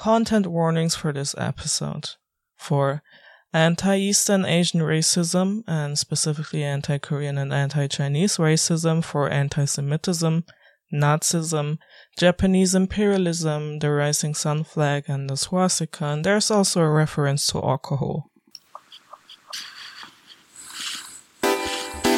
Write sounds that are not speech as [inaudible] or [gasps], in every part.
Content warnings for this episode. For anti-Eastern Asian racism and specifically anti-Korean and anti-Chinese racism for anti-Semitism, Nazism, Japanese imperialism, the rising sun flag and the swastika, and there's also a reference to alcohol.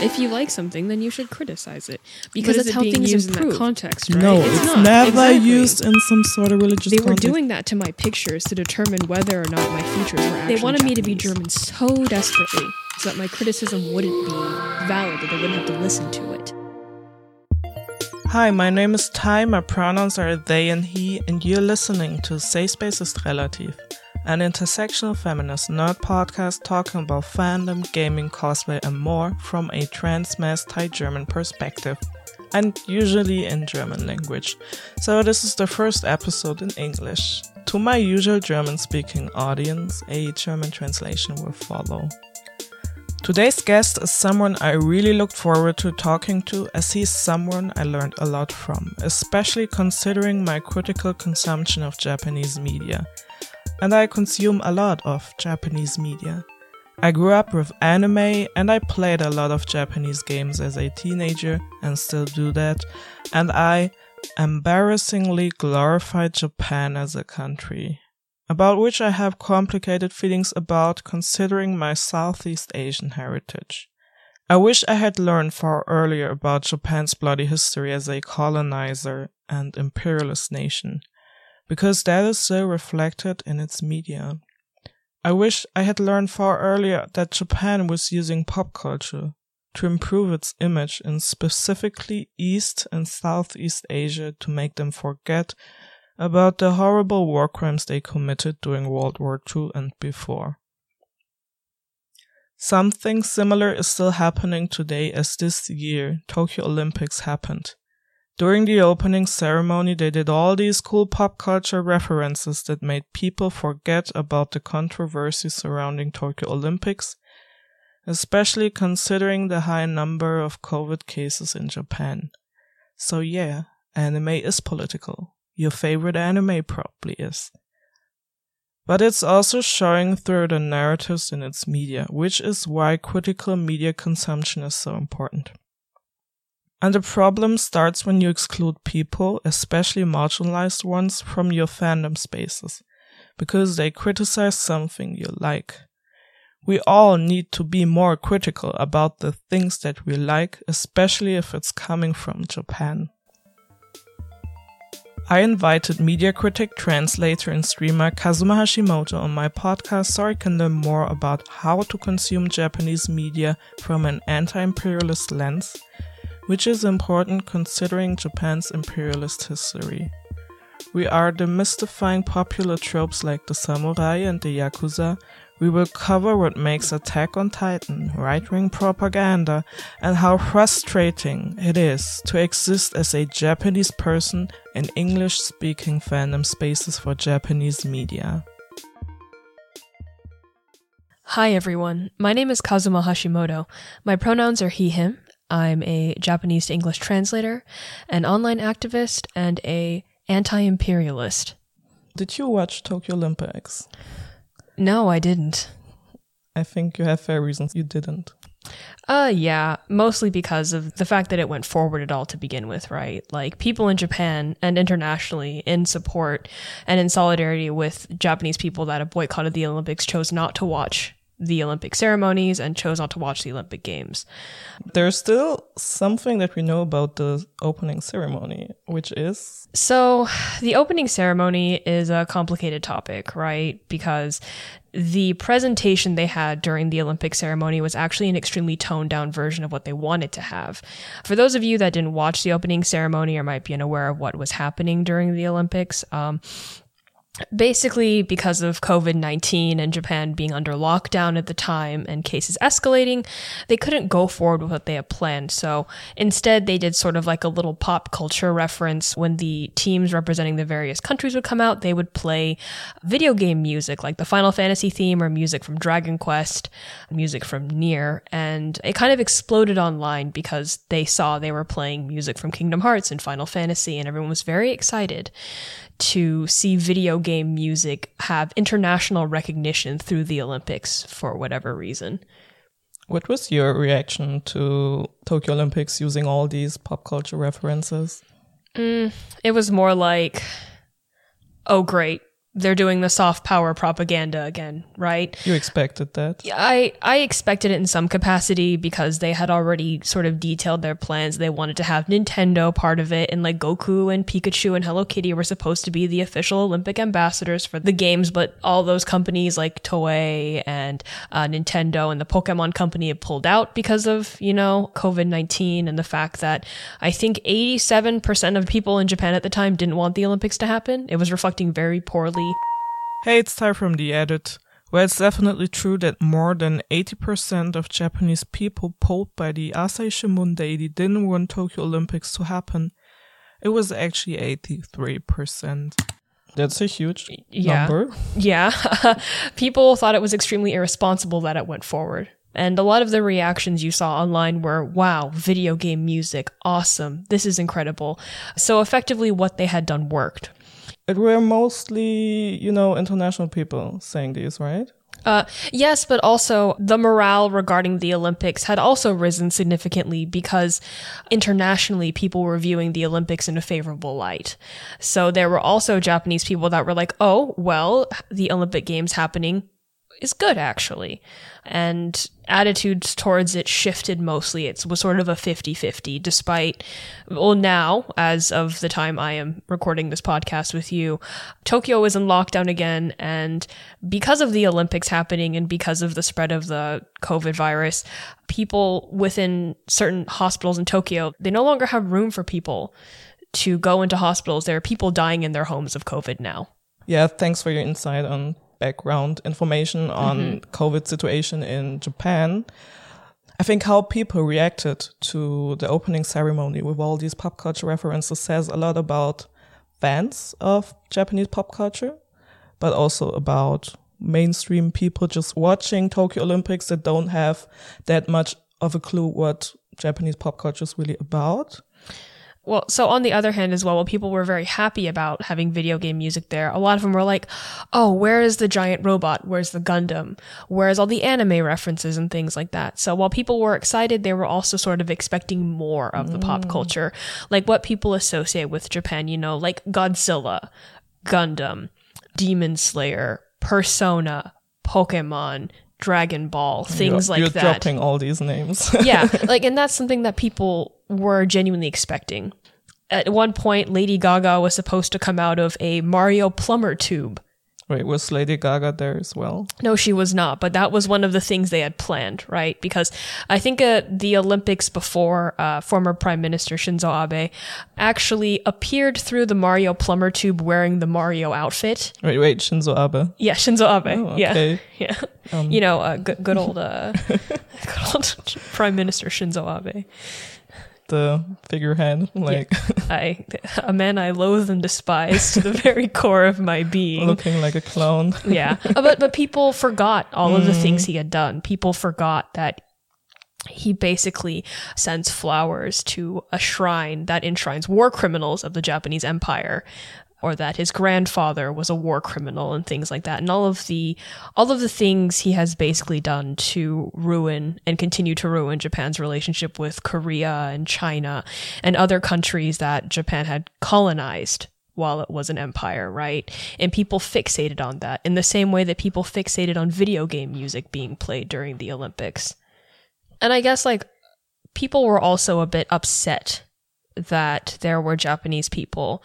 If you like something, then you should criticize it because But is that's it how being things used in improve. that context, right? No, It's it's, not, never exactly. used in some sort of religious They were doing that to my pictures to determine whether or not my features were actually They wanted me to be German so desperately. so that my criticism wouldn't be valid, that they wouldn't have to listen to it. Hi, my name is Tai, my pronouns are they and he, and you're listening to Safe Space ist Relativ, an intersectional feminist nerd podcast talking about fandom, gaming, cosplay, and more from a trans masc Thai German perspective, and usually in German language. So, this is the first episode in English. To my usual German speaking audience, a German translation will follow. Today's guest is someone I really looked forward to talking to as he's someone I learned a lot from, especially considering my critical consumption of Japanese media. And I consume a lot of Japanese media. I grew up with anime and I played a lot of Japanese games as a teenager and still do that. And I embarrassingly glorified Japan as a country about which I have complicated feelings about considering my Southeast Asian heritage. I wish I had learned far earlier about Japan's bloody history as a colonizer and imperialist nation, because that is so reflected in its media. I wish I had learned far earlier that Japan was using pop culture to improve its image in specifically East and Southeast Asia to make them forget about the horrible war crimes they committed during World War II and before. Something similar is still happening today as this year Tokyo Olympics happened. During the opening ceremony, they did all these cool pop culture references that made people forget about the controversy surrounding Tokyo Olympics, especially considering the high number of COVID cases in Japan. So yeah, anime is political your favorite anime probably is. But it's also showing through the narratives in its media, which is why critical media consumption is so important. And the problem starts when you exclude people, especially marginalized ones, from your fandom spaces, because they criticize something you like. We all need to be more critical about the things that we like, especially if it's coming from Japan. I invited media critic, translator, and streamer Kazuma Hashimoto on my podcast so I can learn more about how to consume Japanese media from an anti imperialist lens, which is important considering Japan's imperialist history. We are demystifying popular tropes like the samurai and the yakuza. We will cover what makes Attack on Titan right wing propaganda and how frustrating it is to exist as a Japanese person in English speaking fandom spaces for Japanese media. Hi everyone, my name is Kazuma Hashimoto. My pronouns are he, him. I'm a Japanese to English translator, an online activist, and a anti-imperialist. Did you watch Tokyo Olympics? No, I didn't. I think you have fair reasons you didn't. Uh, yeah, mostly because of the fact that it went forward at all to begin with, right? Like, people in Japan and internationally in support and in solidarity with Japanese people that have boycotted the Olympics chose not to watch the Olympic ceremonies and chose not to watch the Olympic Games. There's still something that we know about the opening ceremony, which is So, the opening ceremony is a complicated topic, right? Because the presentation they had during the Olympic ceremony was actually an extremely toned down version of what they wanted to have. For those of you that didn't watch the opening ceremony or might be unaware of what was happening during the Olympics, um, basically because of COVID-19 and Japan being under lockdown at the time and cases escalating, they couldn't go forward with what they had planned. So instead they did sort of like a little pop culture reference when the teams representing the various countries would come out, they would play video game music like the Final Fantasy theme or music from Dragon Quest, music from Nier, and it kind of exploded online because they saw they were playing music from Kingdom Hearts and Final Fantasy and everyone was very excited to see video game music have international recognition through the Olympics for whatever reason. What was your reaction to Tokyo Olympics using all these pop culture references? Mm, it was more like, oh, great. They're doing the soft power propaganda again, right? You expected that? I I expected it in some capacity because they had already sort of detailed their plans. They wanted to have Nintendo part of it, and like Goku and Pikachu and Hello Kitty were supposed to be the official Olympic ambassadors for the games. But all those companies like Toei and uh, Nintendo and the Pokemon Company had pulled out because of you know COVID nineteen and the fact that I think eighty seven percent of people in Japan at the time didn't want the Olympics to happen. It was reflecting very poorly Hey, it's Tai from the edit. Well, it's definitely true that more than 80% of Japanese people polled by the Asahi Shimbun Daily didn't want Tokyo Olympics to happen. It was actually 83%. That's a huge Yeah. number. Yeah. [laughs] People thought it was extremely irresponsible that it went forward. And a lot of the reactions you saw online were, wow, video game music, awesome, this is incredible. So effectively, what they had done worked. It were mostly, you know, international people saying these, right? Uh, yes, but also the morale regarding the Olympics had also risen significantly because internationally people were viewing the Olympics in a favorable light. So there were also Japanese people that were like, oh, well, the Olympic Games happening is good actually. And attitudes towards it shifted mostly. It was sort of a 50 50, despite, well, now, as of the time I am recording this podcast with you, Tokyo is in lockdown again. And because of the Olympics happening and because of the spread of the COVID virus, people within certain hospitals in Tokyo, they no longer have room for people to go into hospitals. There are people dying in their homes of COVID now. Yeah, thanks for your insight on background information on mm-hmm. COVID situation in Japan. I think how people reacted to the opening ceremony with all these pop culture references says a lot about fans of Japanese pop culture, but also about mainstream people just watching Tokyo Olympics that don't have that much of a clue what Japanese pop culture is really about. Well, so on the other hand as well, while people were very happy about having video game music there, a lot of them were like, oh, where is the giant robot? Where's the Gundam? Where's all the anime references and things like that? So while people were excited, they were also sort of expecting more of the pop mm. culture, like what people associate with Japan, you know, like Godzilla, Gundam, Demon Slayer, Persona, Pokemon, Dragon Ball, things you're, like you're that dropping all these names. [laughs] yeah, like, and that's something that people were genuinely expecting. At one point, Lady Gaga was supposed to come out of a Mario plumber tube. Wait, was Lady Gaga there as well? No, she was not, but that was one of the things they had planned, right? Because I think uh, the Olympics before, uh, former Prime Minister Shinzo Abe actually appeared through the Mario plumber tube wearing the Mario outfit. Wait, wait, Shinzo Abe. Yeah, Shinzo Abe. Oh, Yeah, okay. [laughs] yeah. you know, uh, good, good old, uh, [laughs] [laughs] good old Prime Minister Shinzo Abe. The figurehead, like [laughs] I a man I loathe and despise to the [laughs] very core of my being. looking like a clown. [laughs] Yeah, Uh, but but people forgot all of the things he had done. People forgot that he basically sends flowers to a shrine that enshrines war criminals of the Japanese Empire or that his grandfather was a war criminal and things like that and all of the all of the things he has basically done to ruin and continue to ruin Japan's relationship with Korea and China and other countries that Japan had colonized while it was an empire, right? And people fixated on that in the same way that people fixated on video game music being played during the Olympics. And I guess like people were also a bit upset that there were Japanese people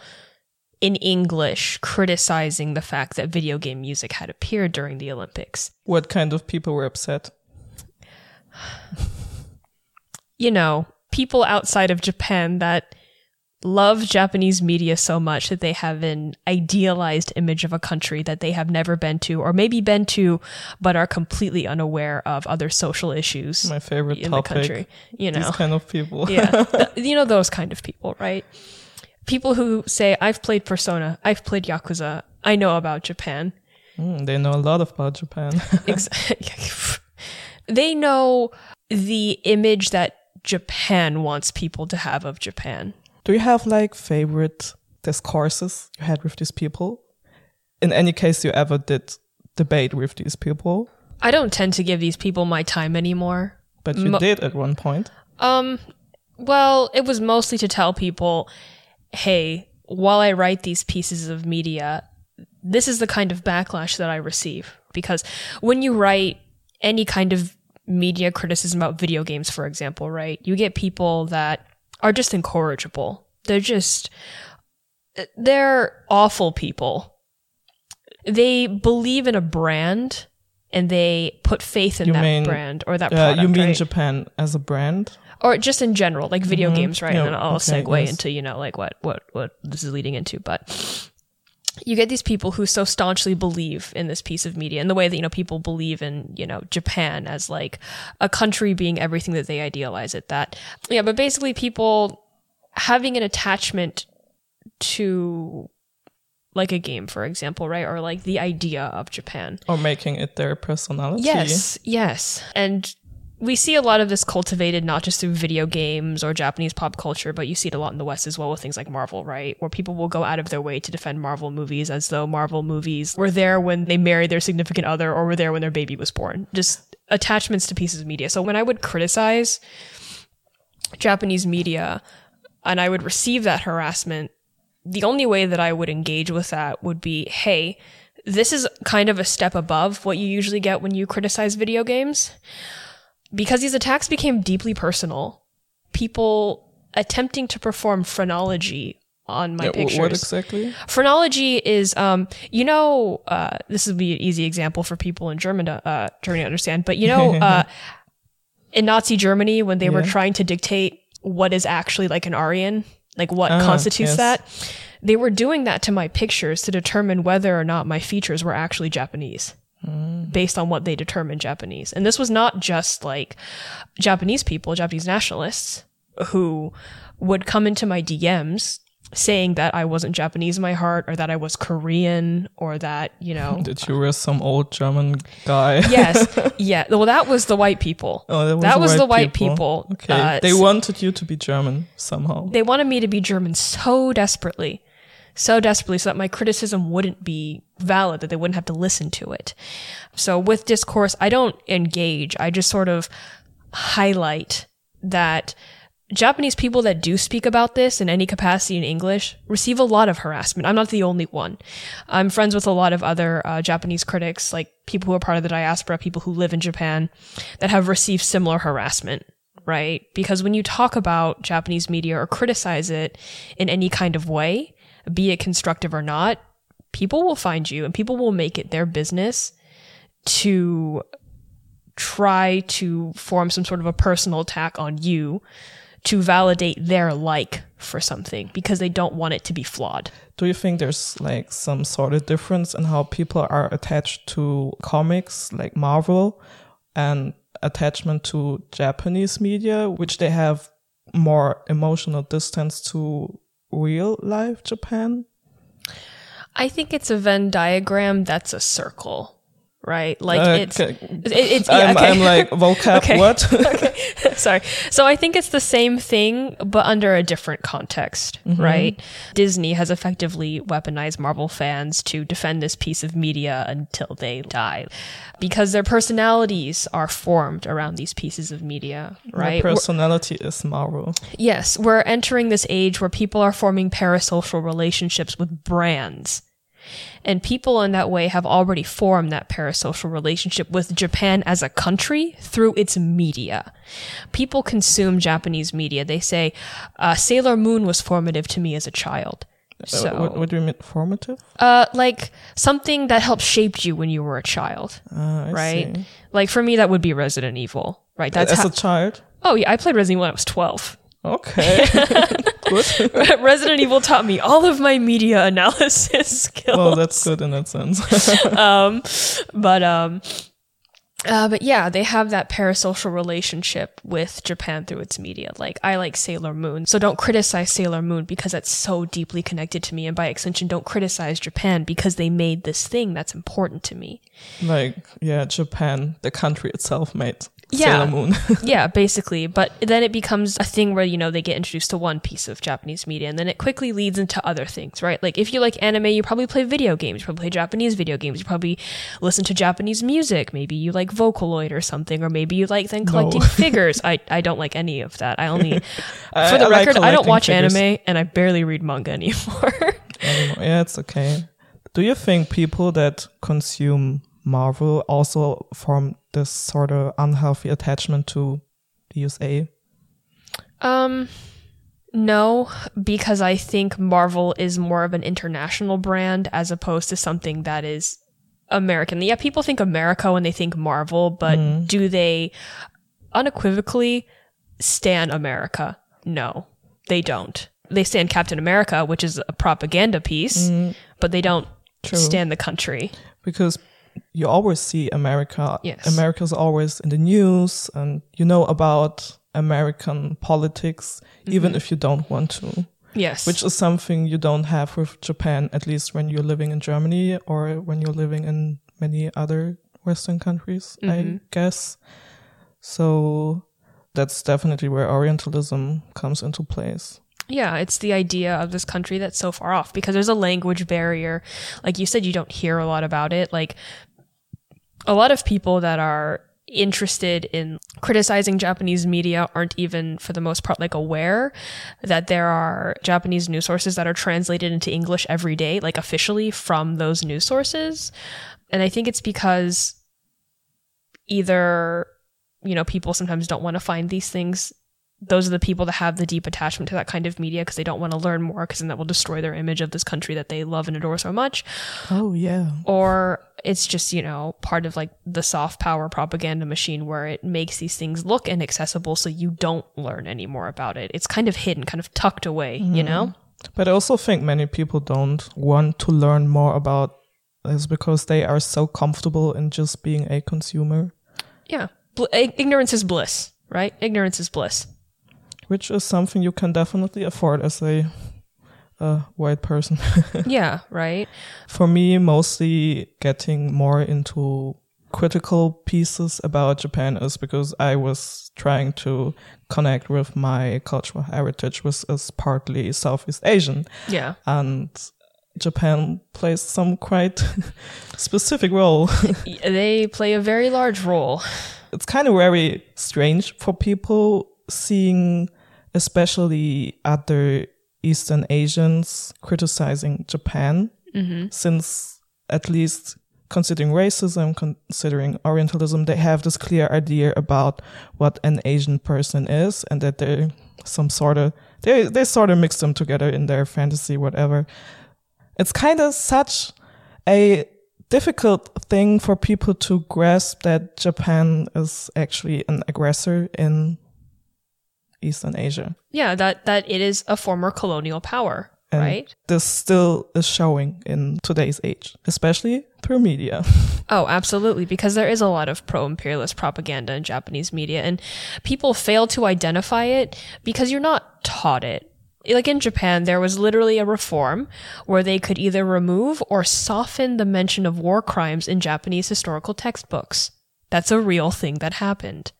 in English criticizing the fact that video game music had appeared during the Olympics. What kind of people were upset? You know, people outside of Japan that love Japanese media so much that they have an idealized image of a country that they have never been to or maybe been to but are completely unaware of other social issues My favorite in topic. the country. You know. These kind of people. yeah. [laughs] Th- you know those kind of people, right? People who say, I've played Persona, I've played Yakuza, I know about Japan. Mm, they know a lot about Japan. [laughs] [laughs] They know the image that Japan wants people to have of Japan. Do you have like favorite discourses you had with these people? In any case, you ever did debate with these people, I don't tend to give these people my time anymore. but you Mo- did at one point. Um, well, it was mostly to tell people, hey, while I write these pieces of media, this is the kind of backlash that I receive. Because when you write any kind of media criticism about video games, for example, right, you get people that are just incorrigible. They're just, they're awful people. They believe in a brand and they put faith in You that mean- brand or that Uh, product. you mean right? Japan as a brand? Or just in general, like video games, right? Mm-hmm. And then I'll okay, segue yes. into you know like what what what this is leading into, but you get these people who so staunchly believe in this piece of media in the way that you know people believe in you know Japan as like a country being everything that they idealize it that yeah but basically people having an attachment to like a game for example right or like the idea of Japan Or making it their personality? Yes, yes. And we see a lot of this cultivated not just through video games or Japanese pop culture, but you see it a lot in the West as well with things like Marvel, right? Where people will go out of their way to defend Marvel movies as though Marvel movies were there when they married their significant other or were there when their baby was born. Just attachments to pieces of media. So when I would criticize Japanese media and I would receive that harassment, the only way that I would engage with that would be, hey, this is kind of a step above what you usually get when you criticize video games. Because these attacks became deeply personal, people attempting to perform phrenology on my Yeah, pictures. what exactly? Phrenology is, um, you know, uh, this would be an easy example for people in German to, uh, Germany to understand, but you know, [laughs] uh, in Nazi Germany, when they were trying to dictate what is actually like an Aryan, like what Ah, constitutes yes. that, they were doing that to my pictures to determine whether or not my features were actually Japanese. Based on what they determined Japanese. And this was not just like Japanese people, Japanese nationalists who would come into my DMs saying that I wasn't Japanese in my heart or that I was Korean or that, you know. [laughs] That you were some old German guy? [laughs] yes. [laughs] Yeah. Well, that was the white people. Oh, that was, the white people. people. Okay. Uh, they wanted you to be German somehow. they wanted me to be German so desperately, so desperately, so that my criticism wouldn't be valid, that they wouldn't have to listen to it. So with discourse, I don't engage. I just sort of highlight that Japanese people that do speak about this in any capacity in English receive a lot of harassment. I'm not the only one. I'm friends with a lot of other uh, Japanese critics, like people who are part of the diaspora, people who live in Japan, that have received similar harassment right? Because when you talk about Japanese media or criticize it in any kind of way, be it constructive or not, people will find you and people will make it their business to try to form some sort of a personal attack on you to validate their like for something because they don't want it to be flawed. Do you think there's like some sort of difference in how people are attached to comics like Marvel and attachment to Japanese media, which they have more emotional distance to real life Japan? I think it's a Venn diagram that's a circle, right? Like Uh, it's okay. it- it's yeah, I'm, okay. I'm like [laughs] vocab Okay. what? [laughs] [laughs] Sorry. So I think it's the same thing, but under a different context, right? Disney has effectively weaponized Marvel fans to defend this piece of media until they die because their personalities are formed around these pieces of media, right? We're- personality is Marvel. Yes, we're entering this age where people are forming parasocial relationships with brands. And people in that way have already formed that parasocial relationship with Japan as a country through its media. People consume Japanese media. They say, uh, Sailor Moon was formative to me as a child. So, Uh, what, what do you mean formative? uh, like something that helped shape you when you were a child, I right? see. Like for me, that would be Resident Evil, right? That's As how, a child? oh yeah, I played Resident Evil when I was 12. Okay. [laughs] good. Resident Evil taught me all of my media analysis [laughs] skills. well, that's good in that sense. [laughs] um, but um, uh, but yeah, they have that parasocial relationship with Japan through its media. Like I like Sailor Moon, so don't criticize Sailor Moon because that's so deeply connected to me, and by extension, don't criticize Japan because they made this thing that's important to me. like, yeah, Japan, the country itself made Yeah. Sailor Moon. [laughs] yeah, basically. But then it becomes a thing where, you know, they get introduced to one piece of Japanese media and then it quickly leads into other things, right? Like if you like anime, you probably play video games, you probably play Japanese video games, you probably listen to Japanese music. Maybe you like Vocaloid or something, or maybe you like then collecting [laughs] figures. I, I don't like any of that. I only, [laughs] I- for the I like record, I don't watch figures. anime and I barely read manga anymore. Yeah, it's okay. Do you think people that consume Marvel also form this sort of unhealthy attachment to the USA? Um, no, because I think Marvel is more of an international brand as opposed to something that is American. Yeah, people think America when they think Marvel, but do they unequivocally stand America? No, they don't. They stand Captain America, which is a propaganda piece, but they don't True. stand the country. Because you always see America. Yes. America's always in the news, and you know about American politics, mm-hmm. even if you don't want to. Yes. Which is something you don't have with Japan, at least when you're living in Germany or when you're living in many other Western countries, I mm-hmm. guess. So that's definitely where Orientalism comes into place. Yeah, it's the idea of this country that's so far off because there's a language barrier. Like you said, you don't hear a lot about it. Like a lot of people that are interested in criticizing Japanese media aren't even, for the most part, like aware that there are Japanese news sources that are translated into English every day, like officially from those news sources. And I think it's because either, you know, people sometimes don't want to find these things those are the people that have the deep attachment to that kind of media because they don't want to learn more because then that will destroy their image of this country that they love and adore so much. Oh, yeah. Or it's just, you know, part of like the soft power propaganda machine where it makes these things look inaccessible so you don't learn any more about it. It's kind of hidden, kind of tucked away, you mm-hmm. know? But I also think many people don't want to learn more about this because they are so comfortable in just being a consumer, Yeah. Bl- ignorance is bliss, right? Ignorance is bliss. Which is something you can definitely afford as a uh, white person. [laughs] yeah, right? For me, mostly getting more into critical pieces about Japan is because I was trying to connect with my cultural heritage, which is partly Southeast Asian. Yeah. And Japan plays some quite [laughs] specific role. [laughs] They play a very large role. it's kind of very strange for people seeing, especially other Eastern Asians criticizing Japan, mm-hmm. since at least considering racism, considering Orientalism, they have this clear idea about what an Asian person is, and that they're some sort of they they sort of mix them together in their fantasy, whatever. It's kind of such a difficult thing for people to grasp that Japan is actually an aggressor in Eastern Asia. Yeah, that, that it is a former colonial power, And right? this still is showing in today's age, especially through media. [laughs] Oh, absolutely, because there is a lot of pro imperialist propaganda in Japanese media, and people fail to identify it because you're not taught it. Like in Japan, there was literally a reform where they could either remove or soften the mention of war crimes in Japanese historical textbooks. That's a real thing that happened.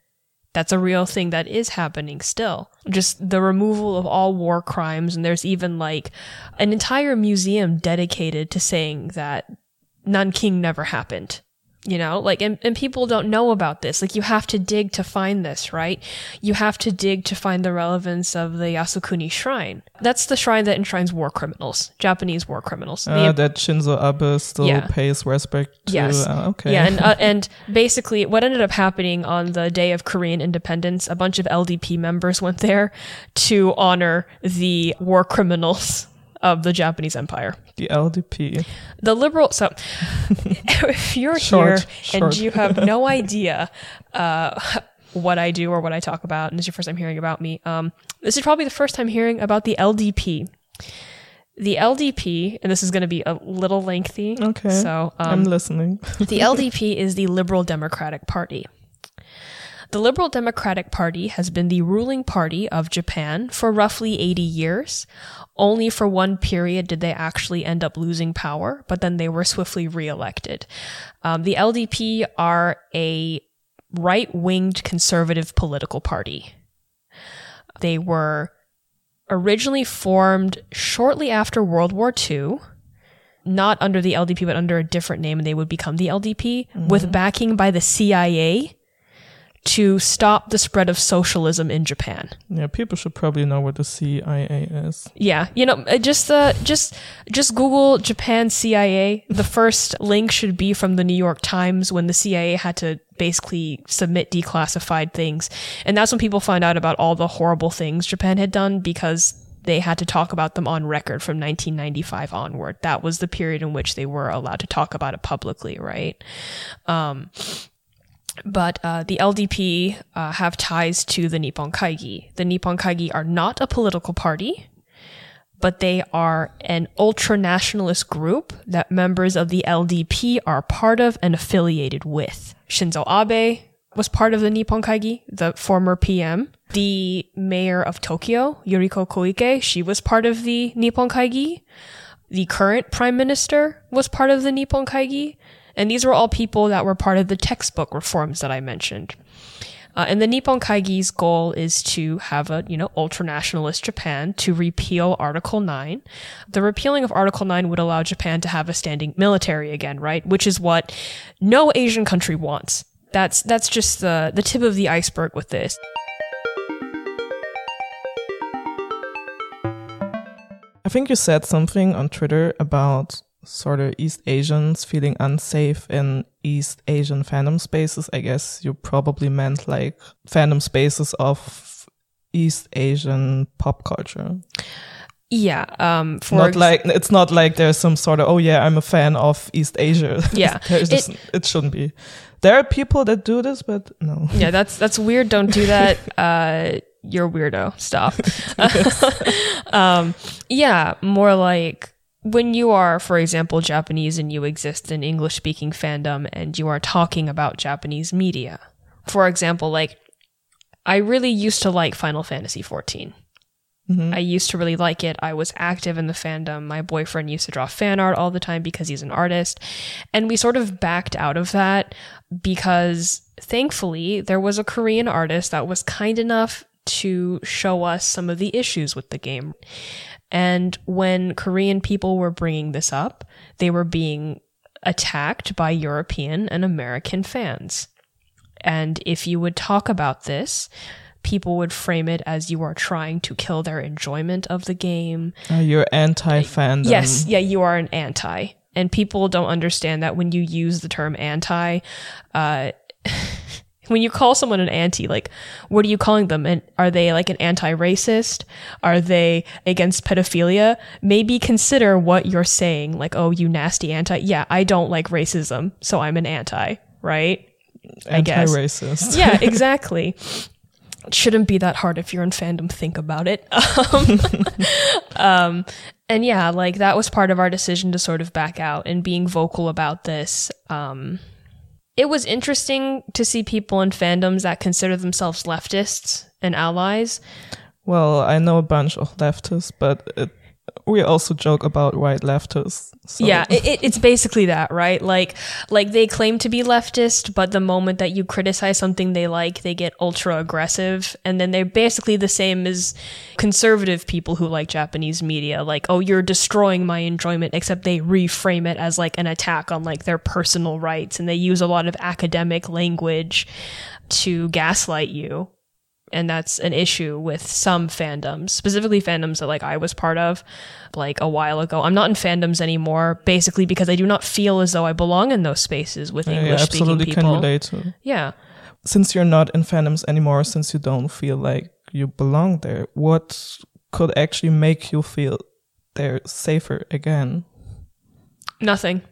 That's a real thing that is happening still. Just the removal of all war crimes, and there's even like an entire museum dedicated to saying that Nanking never happened. You know, like, and, and people don't know about this. Like, you have to dig to find this, right? You have to dig to find the relevance of the Yasukuni Shrine. That's the shrine that enshrines war criminals, Japanese war criminals. The- Uh, that Shinzo Abe still Yeah. pays respect to. Yes. Uh, okay. Yeah, and uh, [laughs] and basically, what ended up happening on the day of Korean independence, a bunch of LDP members went there to honor the war criminals of the Japanese Empire. the LDP. The liberal. So, [laughs] if you're Short, here and you have no idea uh, [laughs] what I do or what I talk about, and this is your first time hearing about me, um, this is probably the first time hearing about the LDP. The LDP, and this is going to be a little lengthy. Okay. So, um, I'm listening. the LDP is the Liberal Democratic Party. The Liberal Democratic Party has been the ruling party of Japan for roughly 80 years. Only for one period did they actually end up losing power, but then they were swiftly reelected. Um, the LDP are a right winged conservative political party. They were originally formed shortly after World War II, not under the LDP, but under a different name, and they would become the LDP with backing by the CIA to stop the spread of socialism in Japan. Yeah, people should probably know what the CIA is. Yeah, you know, uh, just uh, just just Google Japan CIA. The [laughs] first link should be from the New York Times when the CIA had to basically submit declassified things, and that's when people find out about all the horrible things Japan had done because they had to talk about them on record from 1995 onward. That was the period in which they were allowed to talk about it publicly, right? Um, but uh, the LDP uh, have ties to the Nippon Kaigi. The Nippon Kaigi are not a political party, but they are an ultra nationalist group that members of the LDP are part of and affiliated with. Shinzo Abe was part of the Nippon Kaigi, the former PM. The mayor of Tokyo, Yuriko Koike, she was part of the Nippon Kaigi. The current prime minister was part of the Nippon Kaigi. And these were all people that were part of the textbook reforms that I mentioned. Uh, and the Nippon Kaigi's goal is to have a, you know, ultranationalist Japan to repeal Article 9. The repealing of Article 9 would allow Japan to have a standing military again, right? Which is what no Asian country wants. That's, that's just the, the tip of the iceberg with this. I think you said something on Twitter about sort of East Asians feeling unsafe in East Asian fandom spaces. I guess you probably meant like fandom spaces of East Asian pop culture. Yeah. Um, for not ex- like it's not like there's some sort of oh yeah I'm a fan of East Asia. [laughs] Yeah. [laughs] just, it, shouldn't be. There are people that do this, but no. yeah, that's, that's weird. Don't do that. [laughs] Uh, you're a weirdo. Stop. um, yeah, more like when you are, for example, Japanese and you exist in English speaking fandom and you are talking about Japanese media. For example, like, I really used to like Final Fantasy XIV. Mm-hmm. I used to really like it. I was active in the fandom. My boyfriend used to draw fan art all the time because he's an artist. And we sort of backed out of that because thankfully there was a Korean artist that was kind enough to show us some of the issues with the game. And when Korean people were bringing this up, they were being attacked by European and American fans. And if you would talk about this, people would frame it as you are trying to kill their enjoyment of the game. Uh, you're anti fandom. Yes, yeah, you are an anti. And people don't understand that when you use the term anti, uh, [laughs] when you call someone an anti, like, what are you calling them? And are they like an anti-racist? Are they against pedophilia? Maybe consider what you're saying. Like, oh, you nasty anti. Yeah, I don't like racism, so I'm an anti, right? I guess. Anti-racist. Yeah, [laughs] exactly. It shouldn't be that hard if you're in fandom. Think about it. [laughs] Um, um, and yeah, like that was part of our decision to sort of back out and being vocal about this. Um, it was interesting to see people in fandoms that consider themselves leftists and allies. Well, I know a bunch of leftists, but it, we also joke about white leftists. So. Yeah, it, it, it's basically that, right? Like, like they claim to be leftist, but the moment that you criticize something they like, they get ultra aggressive, and then they're basically the same as conservative people who like Japanese media. Like, oh, you're destroying my enjoyment, except they reframe it as like an attack on like their personal rights, and they use a lot of academic language to gaslight you and that's an issue with some fandoms, specifically fandoms that like I was part of like a while ago. I'm not in fandoms anymore, basically because I do not feel as though I belong in those spaces with Yeah, yeah, English speaking absolutely people. can relate to. Yeah. Since you're not in fandoms anymore, since you don't feel like you belong there, what could actually make you feel they're safer again? Nothing.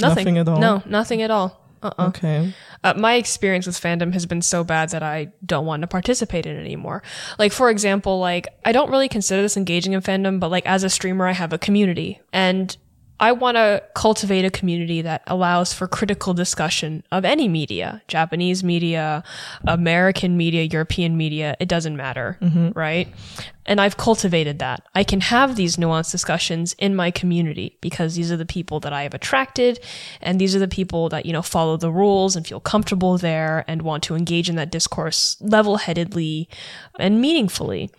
Nothing. Nothing at all? No, nothing at all. Uh-uh. Okay. Uh, my experience with fandom has been so bad that I don't want to participate in it anymore. Like, for example, like, I don't really consider this engaging in fandom, but like, as a streamer, I have a community. And I want to cultivate a community that allows for critical discussion of any media, Japanese media, American media, European media, it doesn't matter, mm-hmm. right? And I've cultivated that. I can have these nuanced discussions in my community because these are the people that I have attracted and these are the people that, you know, follow the rules and feel comfortable there and want to engage in that discourse level-headedly and meaningfully.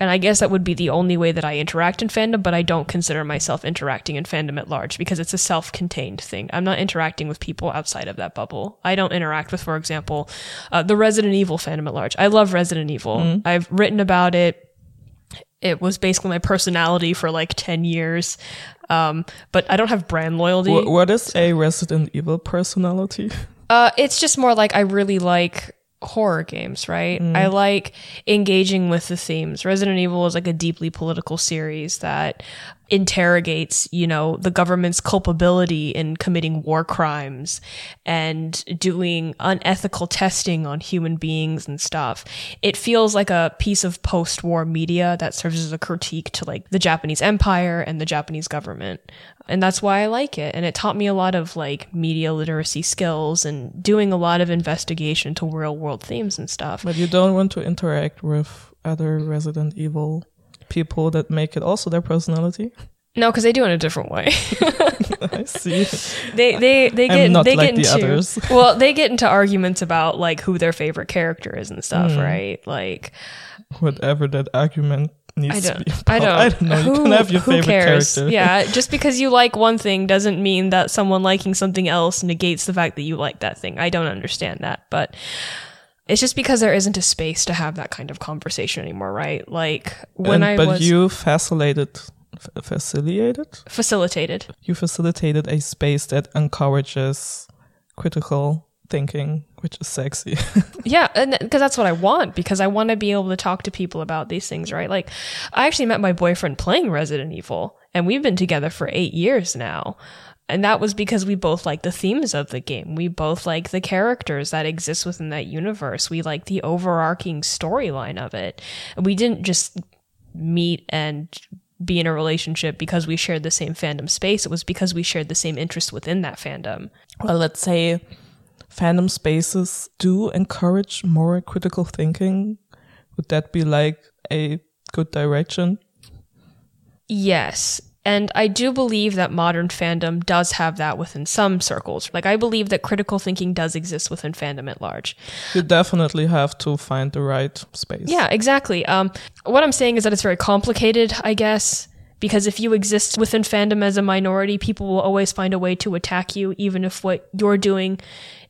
And I guess that would be the only way that I interact in fandom, but I don't consider myself interacting in fandom at large because it's a self contained thing. I'm not interacting with people outside of that bubble. I don't interact with, for example, uh, the Resident Evil fandom at large. I love Resident Evil. I've written about it. It was basically my personality for like 10 years. Um, but I don't have brand loyalty. Wh- what is a Resident Evil personality? Uh, it's just more like I really like horror games, right? Mm. I like engaging with the themes. Resident Evil is like a deeply political series that interrogates, you know, the government's culpability in committing war crimes and doing unethical testing on human beings and stuff. It feels like a piece of post-war media that serves as a critique to like the Japanese empire and the Japanese government. And that's why I like it. And it taught me a lot of like media literacy skills and doing a lot of investigation to real world themes and stuff. But you don't want to interact with other Resident Evil people that make it also their personality. No, because they do it in a different way. [laughs] I see. they they they get they like get the into others. [laughs] well they get into arguments about like who their favorite character is and stuff, Hmm. right? Like Whatever that argument needs I don't be. I don't I don't know. You can have your who favorite cares? character. Yeah, [laughs] just because you like one thing doesn't mean that someone liking something else negates the fact that you like that thing. I don't understand that, but it's just because there isn't a space to have that kind of conversation anymore, right? Like when And- I but was you facilitated, facilitated, facilitated. you facilitated a space that encourages critical thinking, which is sexy. [laughs] Yeah, and because that's what I want because I want to be able to talk to people about these things, right? Like I actually met my boyfriend playing Resident Evil and we've been together for 8 years now. And that was because we both like the themes of the game. We both like the characters that exist within that universe. We like the overarching storyline of it. We didn't just meet and be in a relationship because we shared the same fandom space. It was because we shared the same interest within that fandom. well, let's say fandom spaces do encourage more critical thinking. Would that be like a good direction? Yes. And I do believe that modern fandom does have that within some circles. Like, I believe that critical thinking does exist within fandom at large. You definitely have to find the right space. Yeah, exactly. Um, what I'm saying is that it's very complicated, I guess, because if you exist within fandom as a minority, people will always find a way to attack you, even if what you're doing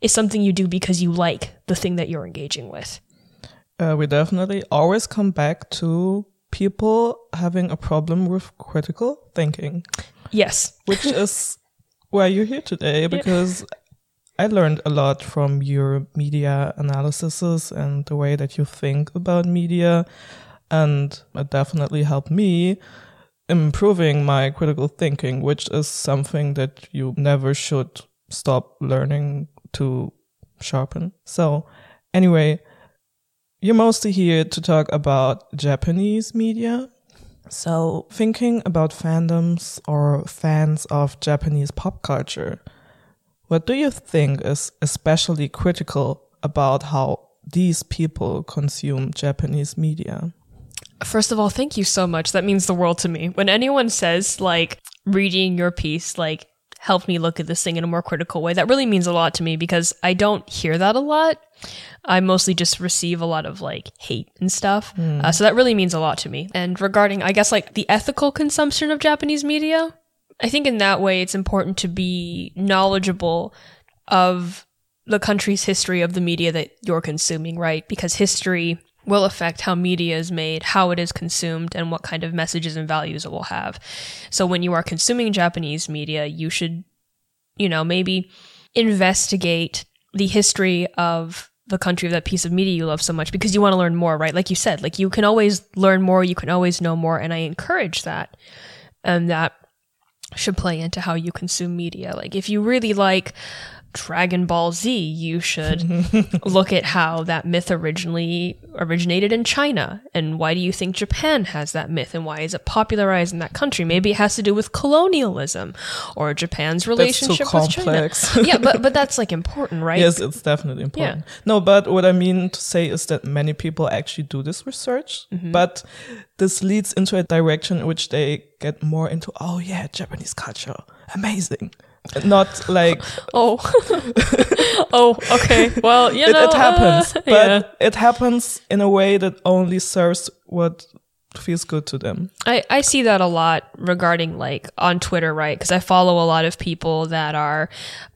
is something you do because you like the thing that you're engaging with. Uh, we definitely always come back to people having a problem with critical thinking, Yes. which [laughs] is why you're here today because I learned a lot from your media analyses and the way that you think about media. And it definitely helped me improving my critical thinking, which is something that you never should stop learning to sharpen. So, anyway, you're mostly here to talk about Japanese media. So, thinking about fandoms or fans of Japanese pop culture, what do you think is especially critical about how these people consume Japanese media? First of all, thank you so much. That means the world to me. When anyone says, like, reading your piece, like, helped me look at this thing in a more critical way, that really means a lot to me because I don't hear that a lot. I mostly just receive a lot of, like, hate and stuff. Uh, so that really means a lot to me. And regarding, I guess, like, the ethical consumption of Japanese media, I think in that way it's important to be knowledgeable of the country's history of the media that you're consuming, right? Because history will affect how media is made, how it is consumed, and what kind of messages and values it will have. So when you are consuming Japanese media, you should, you know, maybe investigate the history of the country of that piece of media you love so much because you want to learn more, right? Like you said, like you can always learn more, you can always know more, and I encourage that. And that should play into how you consume media. Like if you really like Dragon Ball Z, you should [laughs] look at how that myth originally originated in China. And why do you think Japan has that myth? And why is it popularized in that country? Maybe it has to do with colonialism or Japan's relationship with. China. yeah, but, but [laughs] that's like important, right? Yes, it's definitely important. No, but what I mean to say is that many people actually do this research, Mm-hmm. but this leads into a direction in which they get more into, oh yeah, Japanese culture, amazing. Not like [laughs] Oh. [laughs] oh, okay. Well, you [laughs] it, know. it happens, uh, but yeah. it happens in a way that only serves what feels good to them. I, I see that a lot regarding like on Twitter, right? Because I follow a lot of people that are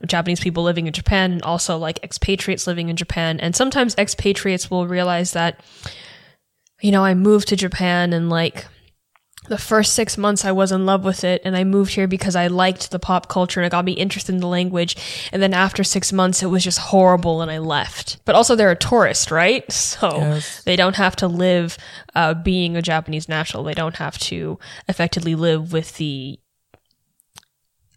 Japanese people living in Japan and also like expatriates living in Japan. And sometimes expatriates will realize that, you know, I moved to Japan and like the first six months I was in love with it and I moved here because I liked the pop culture and it got me interested in the language. And then after six months, it was just horrible and I left. But also they're a tourist, right? [laughs] So Yes. they don't have to live uh, being a Japanese national. They don't have to effectively live with the,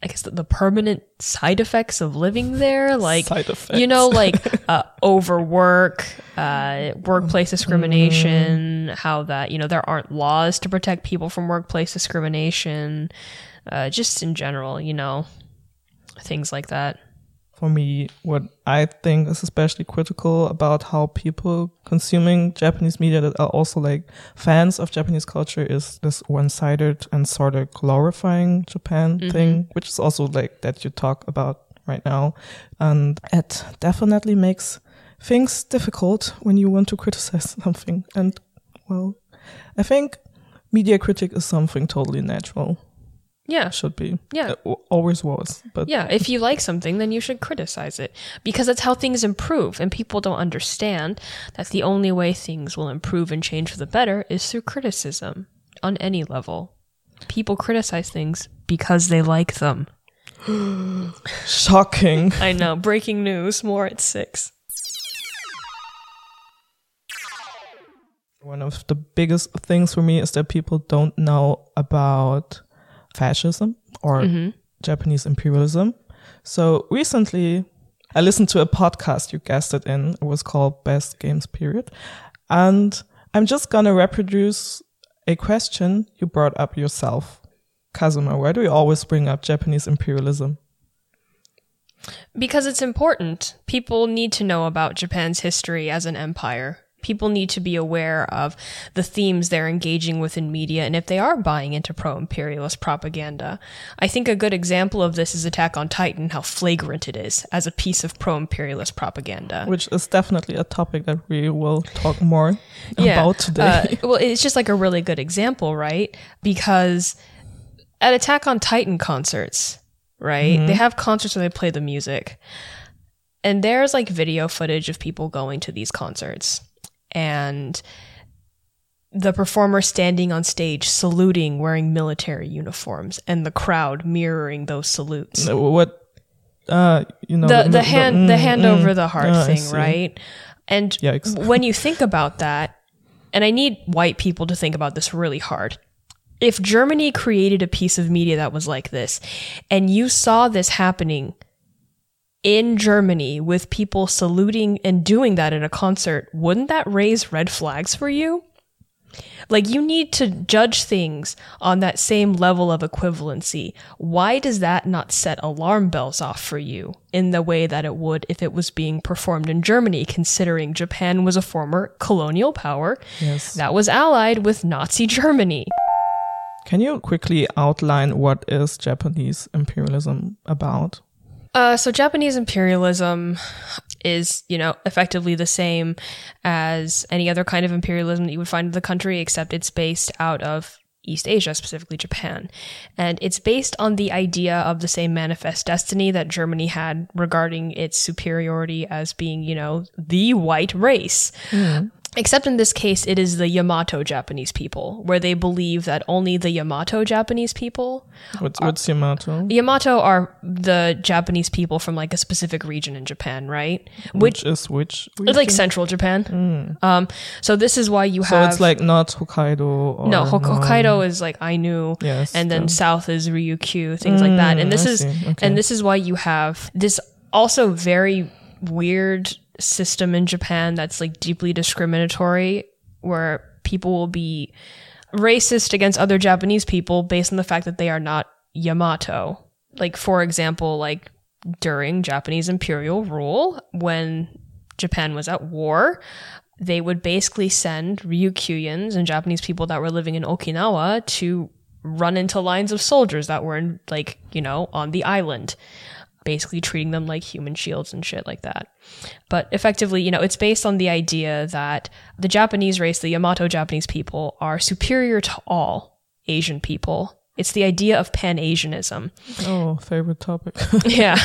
I guess, the, the permanent side effects of living there. [laughs] Like, Side effects. you know, like uh, [laughs] overwork, uh, workplace discrimination, how that, you know, there aren't laws to protect people from workplace discrimination, uh, just in general, you know, things like that. For me, what I think is especially critical about how people consuming Japanese media that are also like fans of Japanese culture is this one-sided and sort of glorifying Japan mm-hmm. thing, which is also like that you talk about right now. And it definitely makes things difficult when you want to criticize [laughs] something. And well, I think media critic is something totally natural. Yeah. Should be. Yeah. It al- always was. But Yeah, if you like something, then you should criticize it because that's how things improve. And people don't understand that the only way things will improve and change for the better is through criticism on any level. People criticize things because they like them. [gasps] shocking. [laughs] I know. Breaking news. More at six. One of the biggest things for me is that people don't know about fascism or mm-hmm. Japanese imperialism. So recently, I listened to a podcast, you guessed it in, it was called Best Games Period. And I'm just gonna reproduce a question you brought up yourself. Kazuma, why do you always bring up Japanese imperialism? Because it's important. People need to know about Japan's history as an empire. People need to be aware of the themes they're engaging with in media and if they are buying into pro imperialist propaganda. I think a good example of this is Attack on Titan, how flagrant it is as a piece of pro imperialist propaganda. Which is definitely a topic that we will talk more about today. Uh, [laughs] well, it's just like a really good example, right? Because at Attack on Titan concerts, right? They have concerts where they play the music. And there's like video footage of people going to these concerts and the performer standing on stage saluting wearing military uniforms and the crowd mirroring those salutes what uh you know the the hand the mm, hand mm. over the heart I thing, right? And Yikes. [laughs] when you think about that, and I need white people to think about this really hard. If Germany created a piece of media that was like this, and you saw this happening in Germany with people saluting and doing that at a concert, wouldn't that raise red flags for you? Like, you need to judge things on that same level of equivalency. Why does that not set alarm bells off for you in the way that it would if it was being performed in Germany, considering Japan was a former colonial power Yes. that was allied with Nazi Germany? Can you quickly outline what is Japanese imperialism about? Uh, so Japanese imperialism is, you know, effectively the same as any other kind of imperialism that you would find in the country, except it's based out of East Asia, specifically Japan. And it's based on the idea of the same manifest destiny that Germany had regarding its superiority as being, you know, the white race. Except in this case, it is the Yamato Japanese people, where they believe that only the Yamato Japanese people What's, what's Yamato? Yamato are the Japanese people from like a specific region in Japan, right? Which is which? It's like central Japan. Um, so this is why you so have So it's like not Hokkaido or no Hok- Hokkaido is like Ainu, Yes, and then yeah. south is Ryukyu, things like that. And this I is. Okay. and this is why you have this also very weird system in Japan that's like deeply discriminatory where people will be racist against other Japanese people based on the fact that they are not Yamato. Like for example, like during Japanese imperial rule when Japan was at war, they would basically send Ryukyuans and Japanese people that were living in Okinawa to run into lines of soldiers that were in, like, you know, on the island, basically treating them like human shields and shit like that. But effectively, you know, it's based on the idea that the Japanese race, the Yamato Japanese people, are superior to all Asian people. It's the idea of Pan Asianism. Oh, favorite topic. [laughs] [laughs] yeah.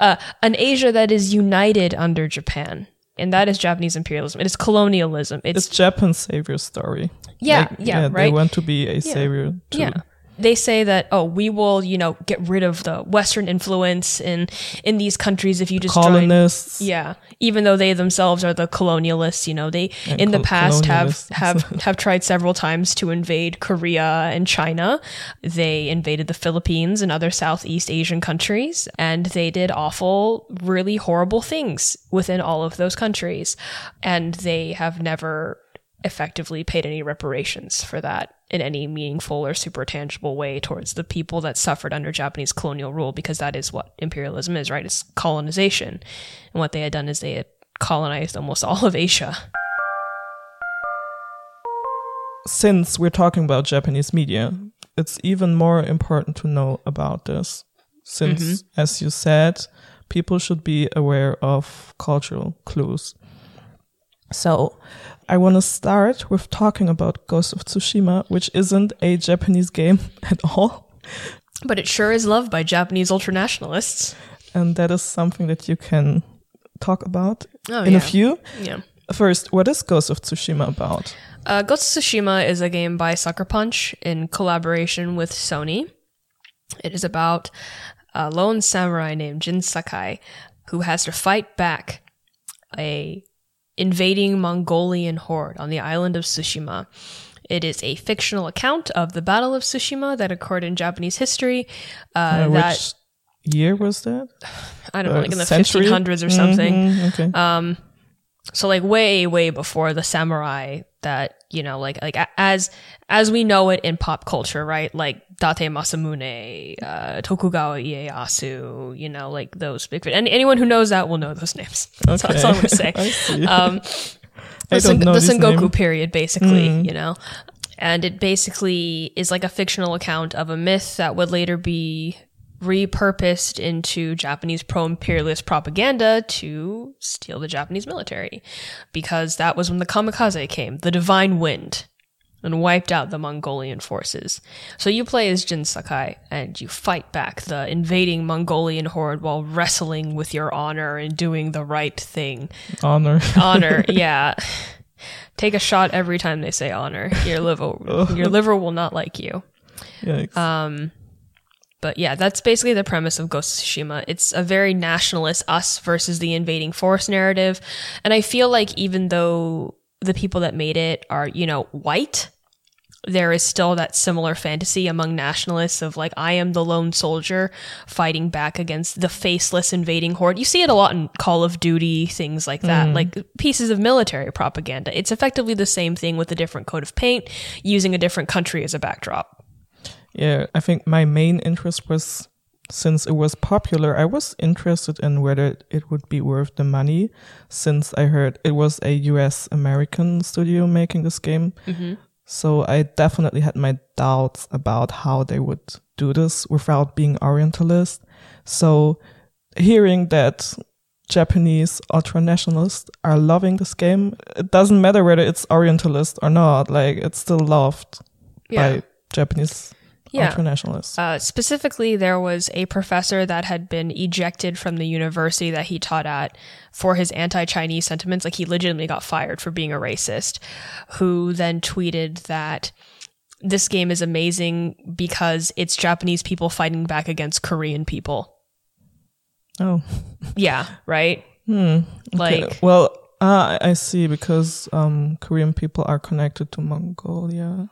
Uh, an Asia that is united under Japan. And that is Japanese imperialism. It is colonialism. It's, it's Japan's savior story. yeah, yeah, They right. want to be a savior too. Yeah. They say that oh we will you know get rid of the Western influence in in these countries if you just join Colonists. yeah, even though they themselves are the colonialists, you know, they And in the past have [laughs] have have tried several times to invade Korea and China. They invaded the Philippines and other Southeast Asian countries, and they did awful, really horrible things within all of those countries, and they have never effectively paid any reparations for that in any meaningful or super tangible way towards the people that suffered under Japanese colonial rule because that is what imperialism is, right? It's colonization. And what they had done is they had colonized almost all of Asia. Since we're talking about Japanese media, it's even more important to know about this. Since, Mm-hmm. as you said, people should be aware of cultural clues. So, I want to start with talking about Ghost of Tsushima, which isn't a Japanese game [laughs] at all. But it sure is loved by Japanese ultranationalists. And that is something that you can talk about Oh, in yeah. a few. Yeah. First, what is Ghost of Tsushima about? Uh, Ghost of Tsushima is a game by Sucker Punch in collaboration with Sony. It is about a lone samurai named Jin Sakai who has to fight back a invading Mongolian horde on the island of Tsushima. It is a fictional account of the Battle of Tsushima that occurred in Japanese history. Uh, Uh, that which year was that? [sighs] I don't know, uh, like in the century? 1500s or something. Mhm, okay. Um, so like way way before the samurai that you know like like as as we know it in pop culture right? Like date masamune uh tokugawa ieyasu you know like those big and anyone who knows that will know those names. That's, [laughs] that's all i'm gonna say. [laughs] Um [laughs] the, don't Sen- know the sengoku name. period basically you know? And it basically is like a fictional account of a myth that would later be repurposed into Japanese pro imperialist propaganda to steel the Japanese military. Because that was when the kamikaze came, the divine wind, and wiped out the Mongolian forces. So you play as Jin Sakai and you fight back the invading Mongolian horde while wrestling with your honor and doing the right thing. Honor. Honor, [laughs] yeah. Take a shot every time they say honor. Your liver, [laughs] your liver will not like you. Yikes. Um, But yeah, that's basically the premise of Ghost of Tsushima. It's a very nationalist us versus the invading force narrative. And I feel like even though the people that made it are, you know, white, there is still that similar fantasy among nationalists of like, I am the lone soldier fighting back against the faceless invading horde. You see it a lot in Call of Duty, things like that, mm. like pieces of military propaganda. It's effectively the same thing with a different coat of paint, using a different country as a backdrop. Yeah, I think my main interest was since it was popular, I was interested in whether it would be worth the money since I heard it was a US American studio making this game. Mm-hmm. So I definitely had my doubts about how they would do this without being Orientalist. So hearing that Japanese ultra nationalists are loving this game, it doesn't matter whether it's Orientalist or not, like it's still loved Yeah. by Japanese Yeah. Uh, specifically, there was a professor that had been ejected from the university that he taught at for his anti Chinese sentiments. Like, he legitimately got fired for being a racist, who then tweeted that this game is amazing because it's Japanese people fighting back against Korean people. oh, Yeah, right? okay. Like, well, ah, I I see because um, Korean people are connected to Mongolia.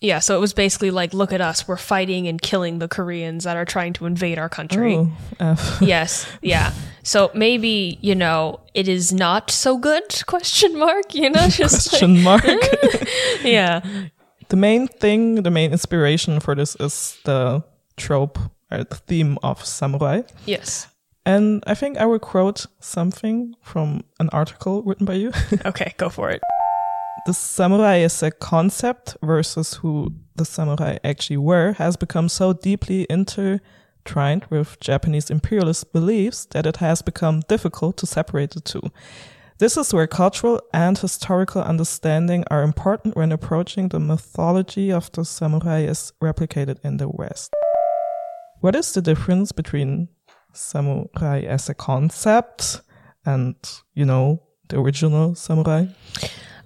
Yeah, so it was basically like, look at us, we're fighting and killing the Koreans that are trying to invade our country. Oh, F. [laughs] yes, yeah. So maybe, you know, it is not so good, [laughs] question mark, you know, just like- Question mark. [laughs] yeah. the main thing, the main inspiration for this is the trope or the theme of samurai. Yes. And I think I will quote something from an article written by you. Okay, go for it. The samurai as a concept versus who the samurai actually were has become so deeply intertwined with Japanese imperialist beliefs that it has become difficult to separate the two. This is where cultural and historical understanding are important when approaching the mythology of the samurai as replicated in the West. What is the difference between samurai as a concept and, you know, the original samurai?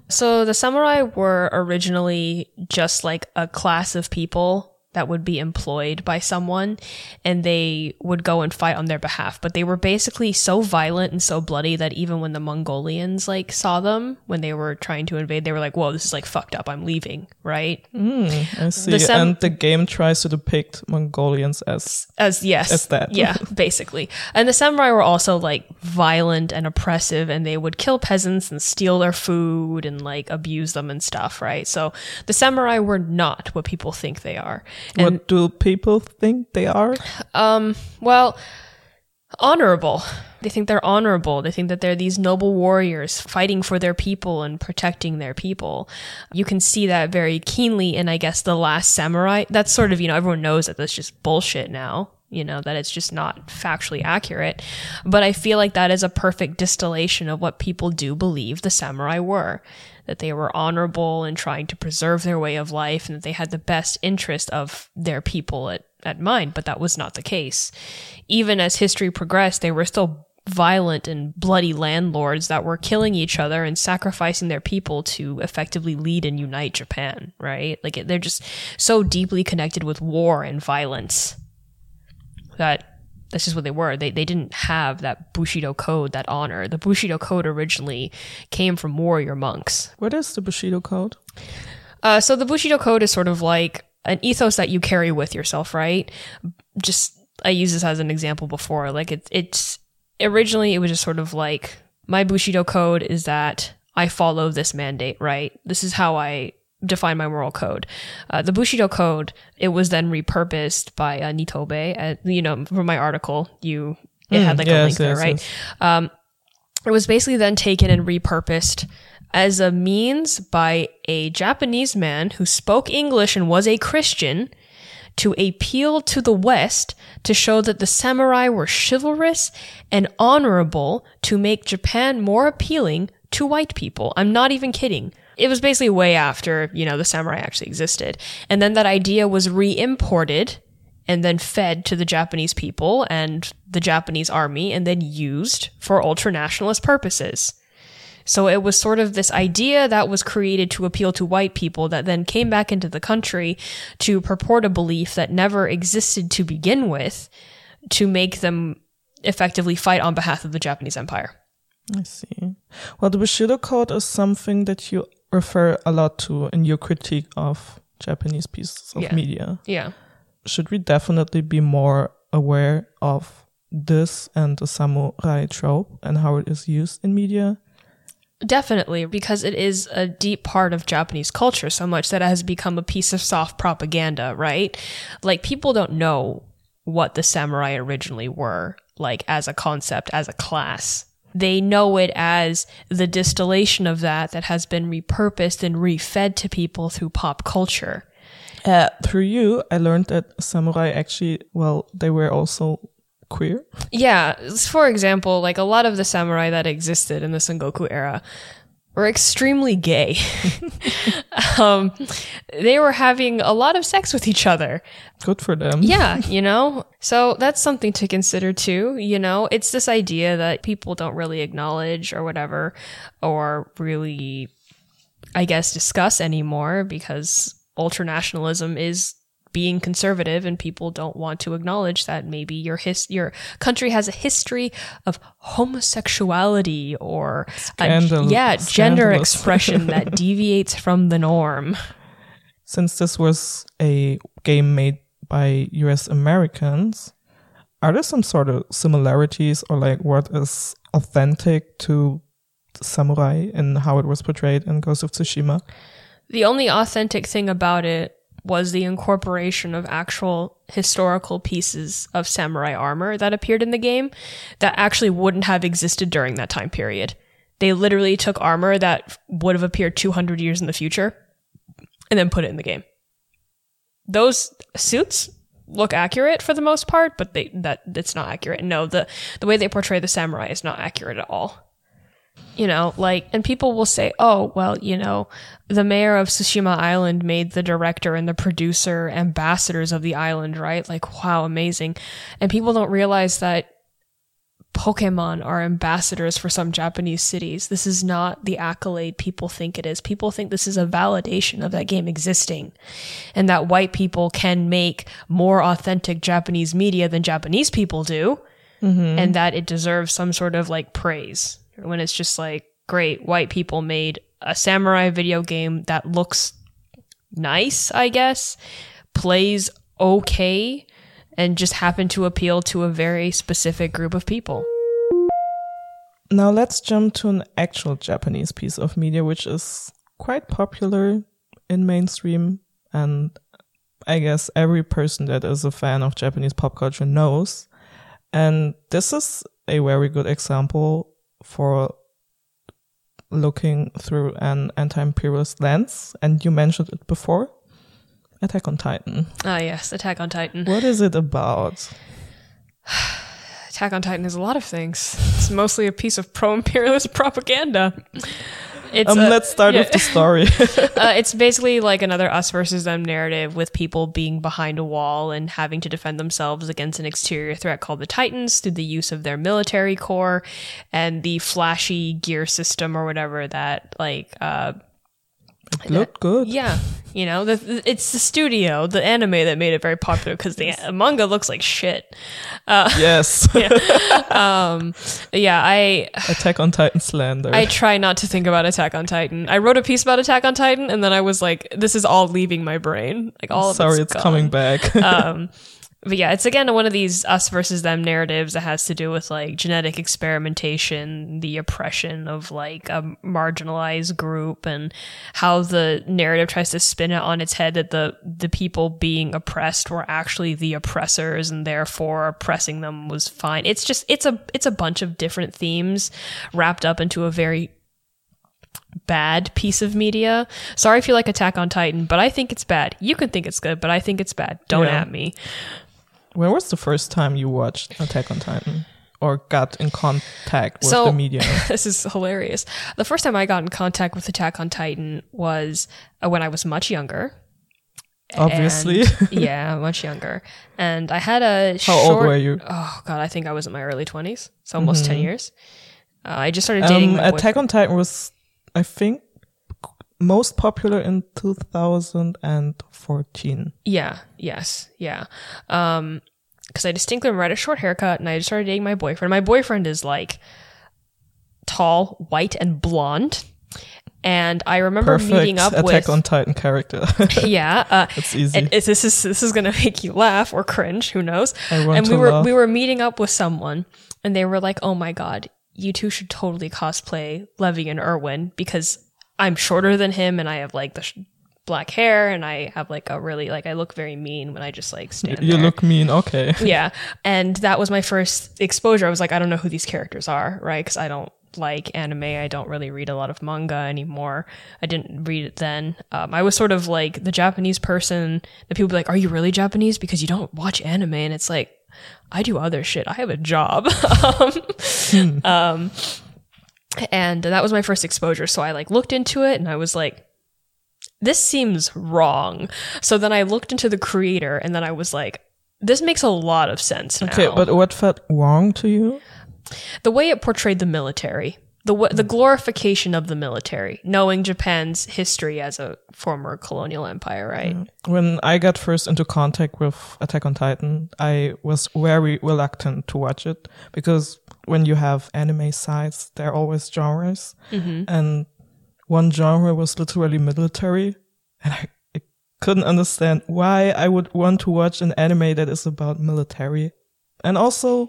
So the samurai were originally just like a class of people that would be employed by someone and they would go and fight on their behalf. But they were basically so violent and so bloody that even when the Mongolians like saw them when they were trying to invade, they were like, whoa, this is like fucked up. I'm leaving. Right. Mm, I see. sam- and the game tries to depict Mongolians as As yes, As that. yeah, [laughs] basically. And the samurai were also like violent and oppressive, and they would kill peasants and steal their food and like abuse them and stuff, right? So the samurai were not what people think they are. And what do people think they are? Um, well, honorable. They think they're honorable. They think that they're these noble warriors fighting for their people and protecting their people. You can see that very keenly in, I guess, The Last Samurai. That's sort of, you know, everyone knows that that's just bullshit now, you know, that it's just not factually accurate. But I feel like that is a perfect distillation of what people do believe the samurai were. That they were honorable and trying to preserve their way of life and that they had the best interest of their people at, at mind, but that was not the case. Even as history progressed, they were still violent and bloody landlords that were killing each other and sacrificing their people to effectively lead and unite Japan, right? Like they're just so deeply connected with war and violence that that's just what they were. They they didn't have that Bushido code, that honor. The Bushido code originally came from warrior monks. What is the Bushido code? Uh, so the Bushido code is sort of like an ethos that you carry with yourself, right? Just I used this as an example before. Like it, it's originally it was just sort of like my Bushido code is that I follow this mandate, right? This is how I define my moral code. Uh, the Bushido code it was then repurposed by uh, Nitobe. Uh, you know, from my article, you it had like a yes, link there, yes, right? yes. it was basically then taken and repurposed as a means by a Japanese man who spoke English and was a Christian to appeal to the West to show that the samurai were chivalrous and honorable to make Japan more appealing to white people. I'm not even kidding. It was basically way after, you know, the samurai actually existed. And then that idea was re-imported and then fed to the Japanese people and the Japanese army and then used for ultranationalist purposes. So it was sort of this idea that was created to appeal to white people that then came back into the country to purport a belief that never existed to begin with to make them effectively fight on behalf of the Japanese empire. I see. Well, the Bushido code is something that you refer a lot to in your critique of Japanese pieces of Yeah. media. Yeah. Should we definitely be more aware of this and the samurai trope and how it is used in media? Definitely, because it is a deep part of Japanese culture so much that it has become a piece of soft propaganda, right? Like, people don't know what the samurai originally were, like, as a concept, as a class. They know it as the distillation of that that has been repurposed and refed to people through pop culture. Uh, through you, I learned that samurai actually, well, they were also queer. Yeah, for example, like a lot of the samurai that existed in the Sengoku era were extremely gay. [laughs] um, they were having a lot of sex with each other. Good for them. Yeah, you know? So that's something to consider too. You know, it's this idea that people don't really acknowledge or whatever, or really, I guess, discuss anymore because ultranationalism is being conservative and people don't want to acknowledge that maybe your his your country has a history of homosexuality or a, yeah gender [laughs] expression that deviates from the norm. Since this was a game made by US Americans, are there some sort of similarities or like what is authentic to samurai and how it was portrayed in Ghost of Tsushima? The only authentic thing about it was the incorporation of actual historical pieces of samurai armor that appeared in the game that actually wouldn't have existed during that time period. They literally took armor that would have appeared 200 years in the future and then put it in the game. Those suits look accurate for the most part, but they that it's not accurate. No, the the way they portray the samurai is not accurate at all you know, like, and people will say, oh, well, you know, the mayor of Tsushima Island made the director and the producer ambassadors of the island, right? Like, wow, amazing. And people don't realize that Pokemon are ambassadors for some Japanese cities. This is not the accolade people think it is. People think this is a validation of that game existing and that white people can make more authentic Japanese media than Japanese people do. Mm-hmm. And that it deserves some sort of like praise when it's just like, great, white people made a samurai video game that looks nice, I guess, plays okay, and just happened to appeal to a very specific group of people. Now let's jump to an actual Japanese piece of media, which is quite popular in mainstream and I guess every person that is a fan of Japanese pop culture knows. And this is a very good example for looking through an anti-imperialist lens, and you mentioned it before. Attack on Titan. Ah, yes, Attack on Titan. What is it about? [sighs] Attack on Titan is a lot of things. It's mostly a piece of pro-imperialist [laughs] propaganda. It's um, a, let's start yeah. with the story. [laughs] uh, it's basically like another us versus them narrative with people being behind a wall and having to defend themselves against an exterior threat called the Titans through the use of their military corps and the flashy gear system or whatever that like uh, it looked good. Yeah, you know, the, it's the studio, the anime that made it very popular because the manga looks like shit. Uh, [laughs] yes. yeah. Um, yeah, I Attack on Titan slander. I try not to think about Attack on Titan. I wrote a piece about Attack on Titan, and then I was like, "This is all leaving my brain. Like all. Sorry, it's, it's coming back. um, [laughs] but yeah, it's again one of these us versus them narratives that has to do with like genetic experimentation, the oppression of like a marginalized group, and how the narrative tries to spin it on its head that the the people being oppressed were actually the oppressors, and therefore oppressing them was fine. It's just it's a it's a bunch of different themes wrapped up into a very bad piece of media. Sorry if you like Attack on Titan, but I think it's bad. You can think it's good, but I think it's bad. Don't yeah. at me. When was the first time you watched Attack on Titan? Or got in contact with so, the media? [laughs] this is hilarious. The first time I got in contact with Attack on Titan was uh, when I was much younger. Obviously. And, [laughs] yeah, much younger. And I had a How short, old were you? Oh, God, I think I was in my early 20s. So almost mm-hmm. 10 years. Uh, I just started dating. Um, Attack on Titan was, I think, most popular in 2014. Yeah, yes, yeah. Um, because I distinctly remember I had a short haircut and I just started dating my boyfriend. My boyfriend is like tall, white, and blonde. And I remember Perfect meeting up Attack with Attack on Titan character. [laughs] yeah, uh, [laughs] it's easy. And this is this is gonna [laughs] make you laugh or cringe. Who knows? I want and we were laugh. we were meeting up with someone, and they were like, "Oh my god, you two should totally cosplay Levi and Erwin because I'm shorter than him and I have like the sh- black hair and I have like a really like I look very mean when I just like stand. You look mean, okay. [laughs] yeah, and that was my first exposure. I was like, I don't know who these characters are, right? Because I don't like anime. I don't really read a lot of manga anymore. I didn't read it then. Um, I was sort of like the Japanese person that people be like, "Are you really Japanese?" Because you don't watch anime, and it's like, I do other shit. I have a job. [laughs] um, hmm. um, and that was my first exposure. So I like looked into it and I was like, this seems wrong. So then I looked into the creator and then I was like, this makes a lot of sense now. Okay, but what felt wrong to you? The way it portrayed the military, the the glorification of the military, knowing Japan's history as a former colonial empire, right? When I got first into contact with Attack on Titan, I was very reluctant to watch it because when you have anime sites, there are always genres, mm-hmm. and one genre was literally military, and I, I couldn't understand why I would want to watch an anime that is about military. and also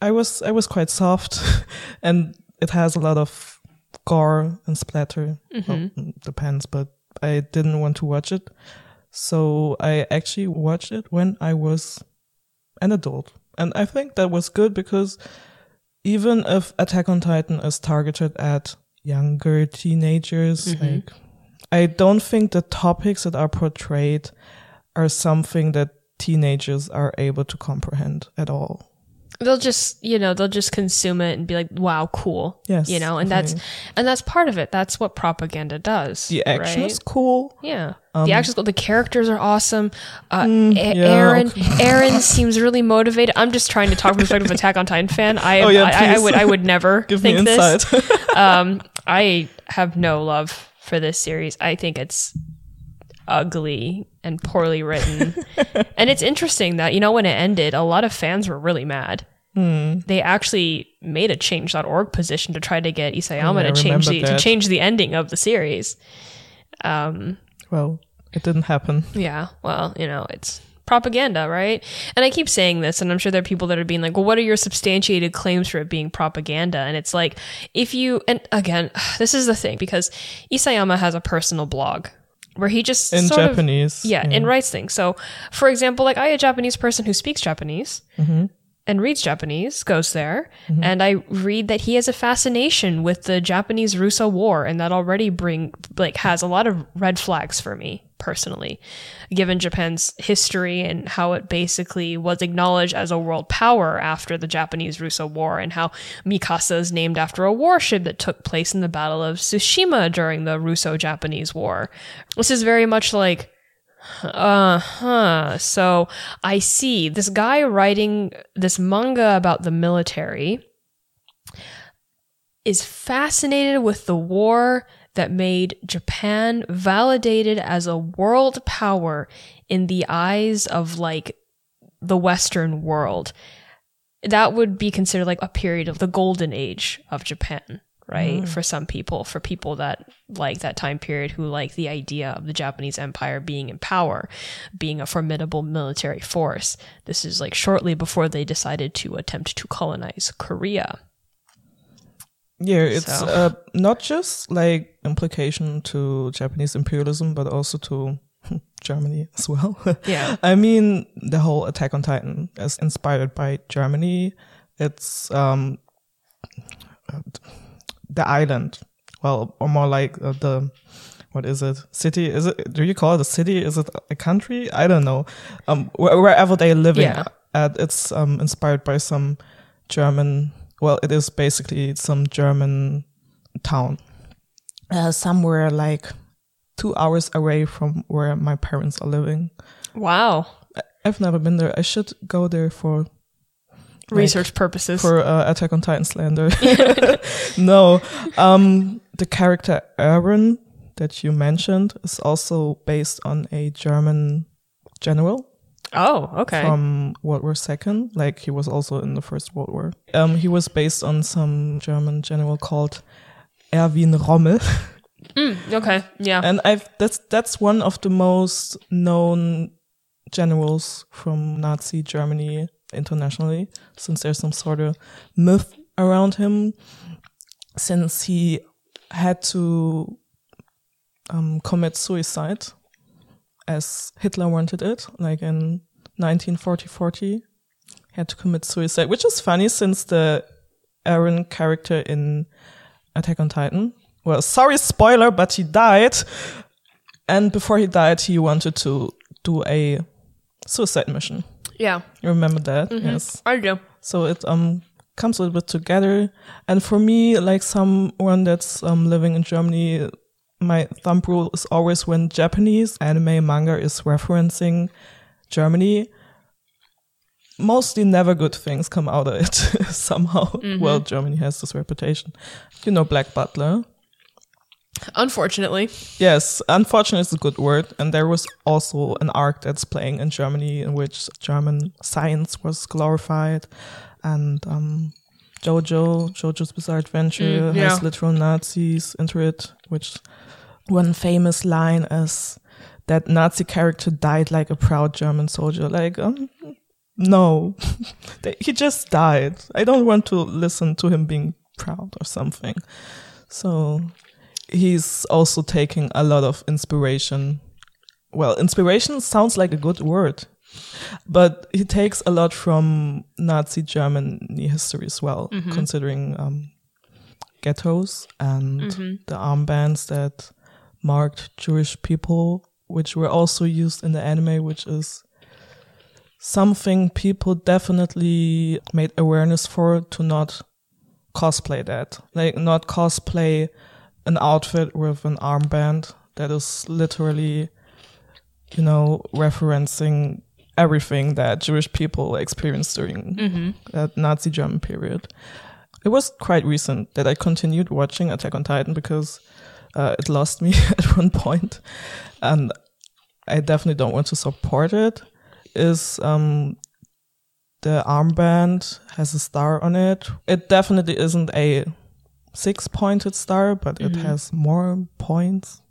I was I was quite soft, [laughs] and it has a lot of gore and splatter. Well, mm, depends, but I didn't want to watch it, so I actually watched it when I was an adult, and I think that was good because even if Attack on Titan is targeted at younger teenagers, mm-hmm. like I don't think the topics that are portrayed are something that teenagers are able to comprehend at all. They'll just you know they'll just consume it and be like wow cool. Yes, you know and that's and that's part of it. That's what propaganda does The action right? is cool. yeah. The action's cool. The characters are awesome. Uh Um, mm, yeah, aaron okay. aaron seems really motivated. I'm just trying to talk from the perspective of attack on titan fan. I Oh, yeah, I, I would i would never [laughs] Give me think this. [laughs] um i have no love for this series. I think it's ugly and poorly written [laughs] and it's interesting that you know when it ended a lot of fans were really mad Hmm. they actually made a change.org position to try to get Isayama Oh, to change the to change the ending of the series. Um, well, it didn't happen. yeah, well, you know, it's propaganda, right? And I keep saying this, and I'm sure there are people that are being like, well, what are your substantiated claims for it being propaganda? And it's like, if you, and again, [sighs] this is the thing, because Isayama has a personal blog where he just In sort of- Japanese. yeah, and writes things. So, for example, like I, a Japanese person who speaks Japanese mm-hmm. And reads Japanese, goes there, mm-hmm. and I read that he has a fascination with the Japanese Russo War, and that already bring like has a lot of red flags for me personally, given Japan's history and how it basically was acknowledged as a world power after the Japanese Russo War, and how Mikasa is named after a warship that took place in the Battle of Tsushima during the Russo-Japanese War. This is very much like uh huh. So I see this guy writing this manga about the military is fascinated with the war that made Japan validated as a world power in the eyes of like the Western world. That would be considered like a period of the golden age of Japan, right? For some people, for people that like that time period who like the idea of the Japanese empire being in power, being a formidable military force. This is like shortly before they decided to attempt to colonize Korea. Yeah, it's So- uh, not just like implication to Japanese imperialism, but also to [laughs] Germany as well. [laughs] Yeah. I mean, the whole Attack on Titan is inspired by Germany. It's um, the island, well, or more like uh, the what is it? City? Is it? Do you call it a city? Is it a country? I don't know. Um, wh- wherever they're living Yeah. at, it's um inspired by some German. Well, it is basically some German town, uh, somewhere like two hours away from where my parents are living. Wow. I've never been there. I should go there for Research purposes. for uh, Attack on Titan slander. [laughs] [laughs] [laughs] no, um, the character Aaron that you mentioned is also based on a German general oh, okay. from World War Second. Like he was also in the First World War. Um, he was based on some German general called Erwin Rommel. okay. Yeah. and I've that's that's one of the most known generals from Nazi Germany internationally, since there's some sort of myth around him, since he had to um, commit suicide as Hitler wanted it, like in 1940-40, he had to commit suicide, which is funny since the Aaron character in Attack on Titan. Well, sorry, spoiler, but he died. And before he died, he wanted to do a suicide mission. Yeah. You remember that? Yes. I do. So it um comes a little bit together. And for me, like someone that's um living in Germany, my thumb rule is always when Japanese anime manga is referencing Germany, mostly never good things come out of it [laughs] somehow. Well, Germany has this reputation. You know Black Butler. Unfortunately. Yes, unfortunate is a good word. And there was also an arc that's playing in Germany in which German science was glorified. And um, Jojo, Jojo's Bizarre Adventure, Mm, yeah. has literal Nazis into it, which one famous line is that Nazi character died like a proud German soldier. Like, um, no, [laughs] he just died. I don't want to listen to him being proud or something. So he's also taking a lot of inspiration. Well, inspiration sounds like a good word, but he takes a lot from Nazi Germany history as well, considering um, ghettos and the armbands that marked Jewish people, which were also used in the anime, which is something people definitely made awareness for to not cosplay that. Like, not cosplay an outfit with an armband that is literally, you know, referencing everything that Jewish people experienced during that Nazi German period. It was quite recent that I continued watching Attack on Titan because uh, it lost me [laughs] at one point, and I definitely don't want to support it. Is um, the armband has a star on it? It definitely isn't a six-pointed star, but it mm-hmm. has more points.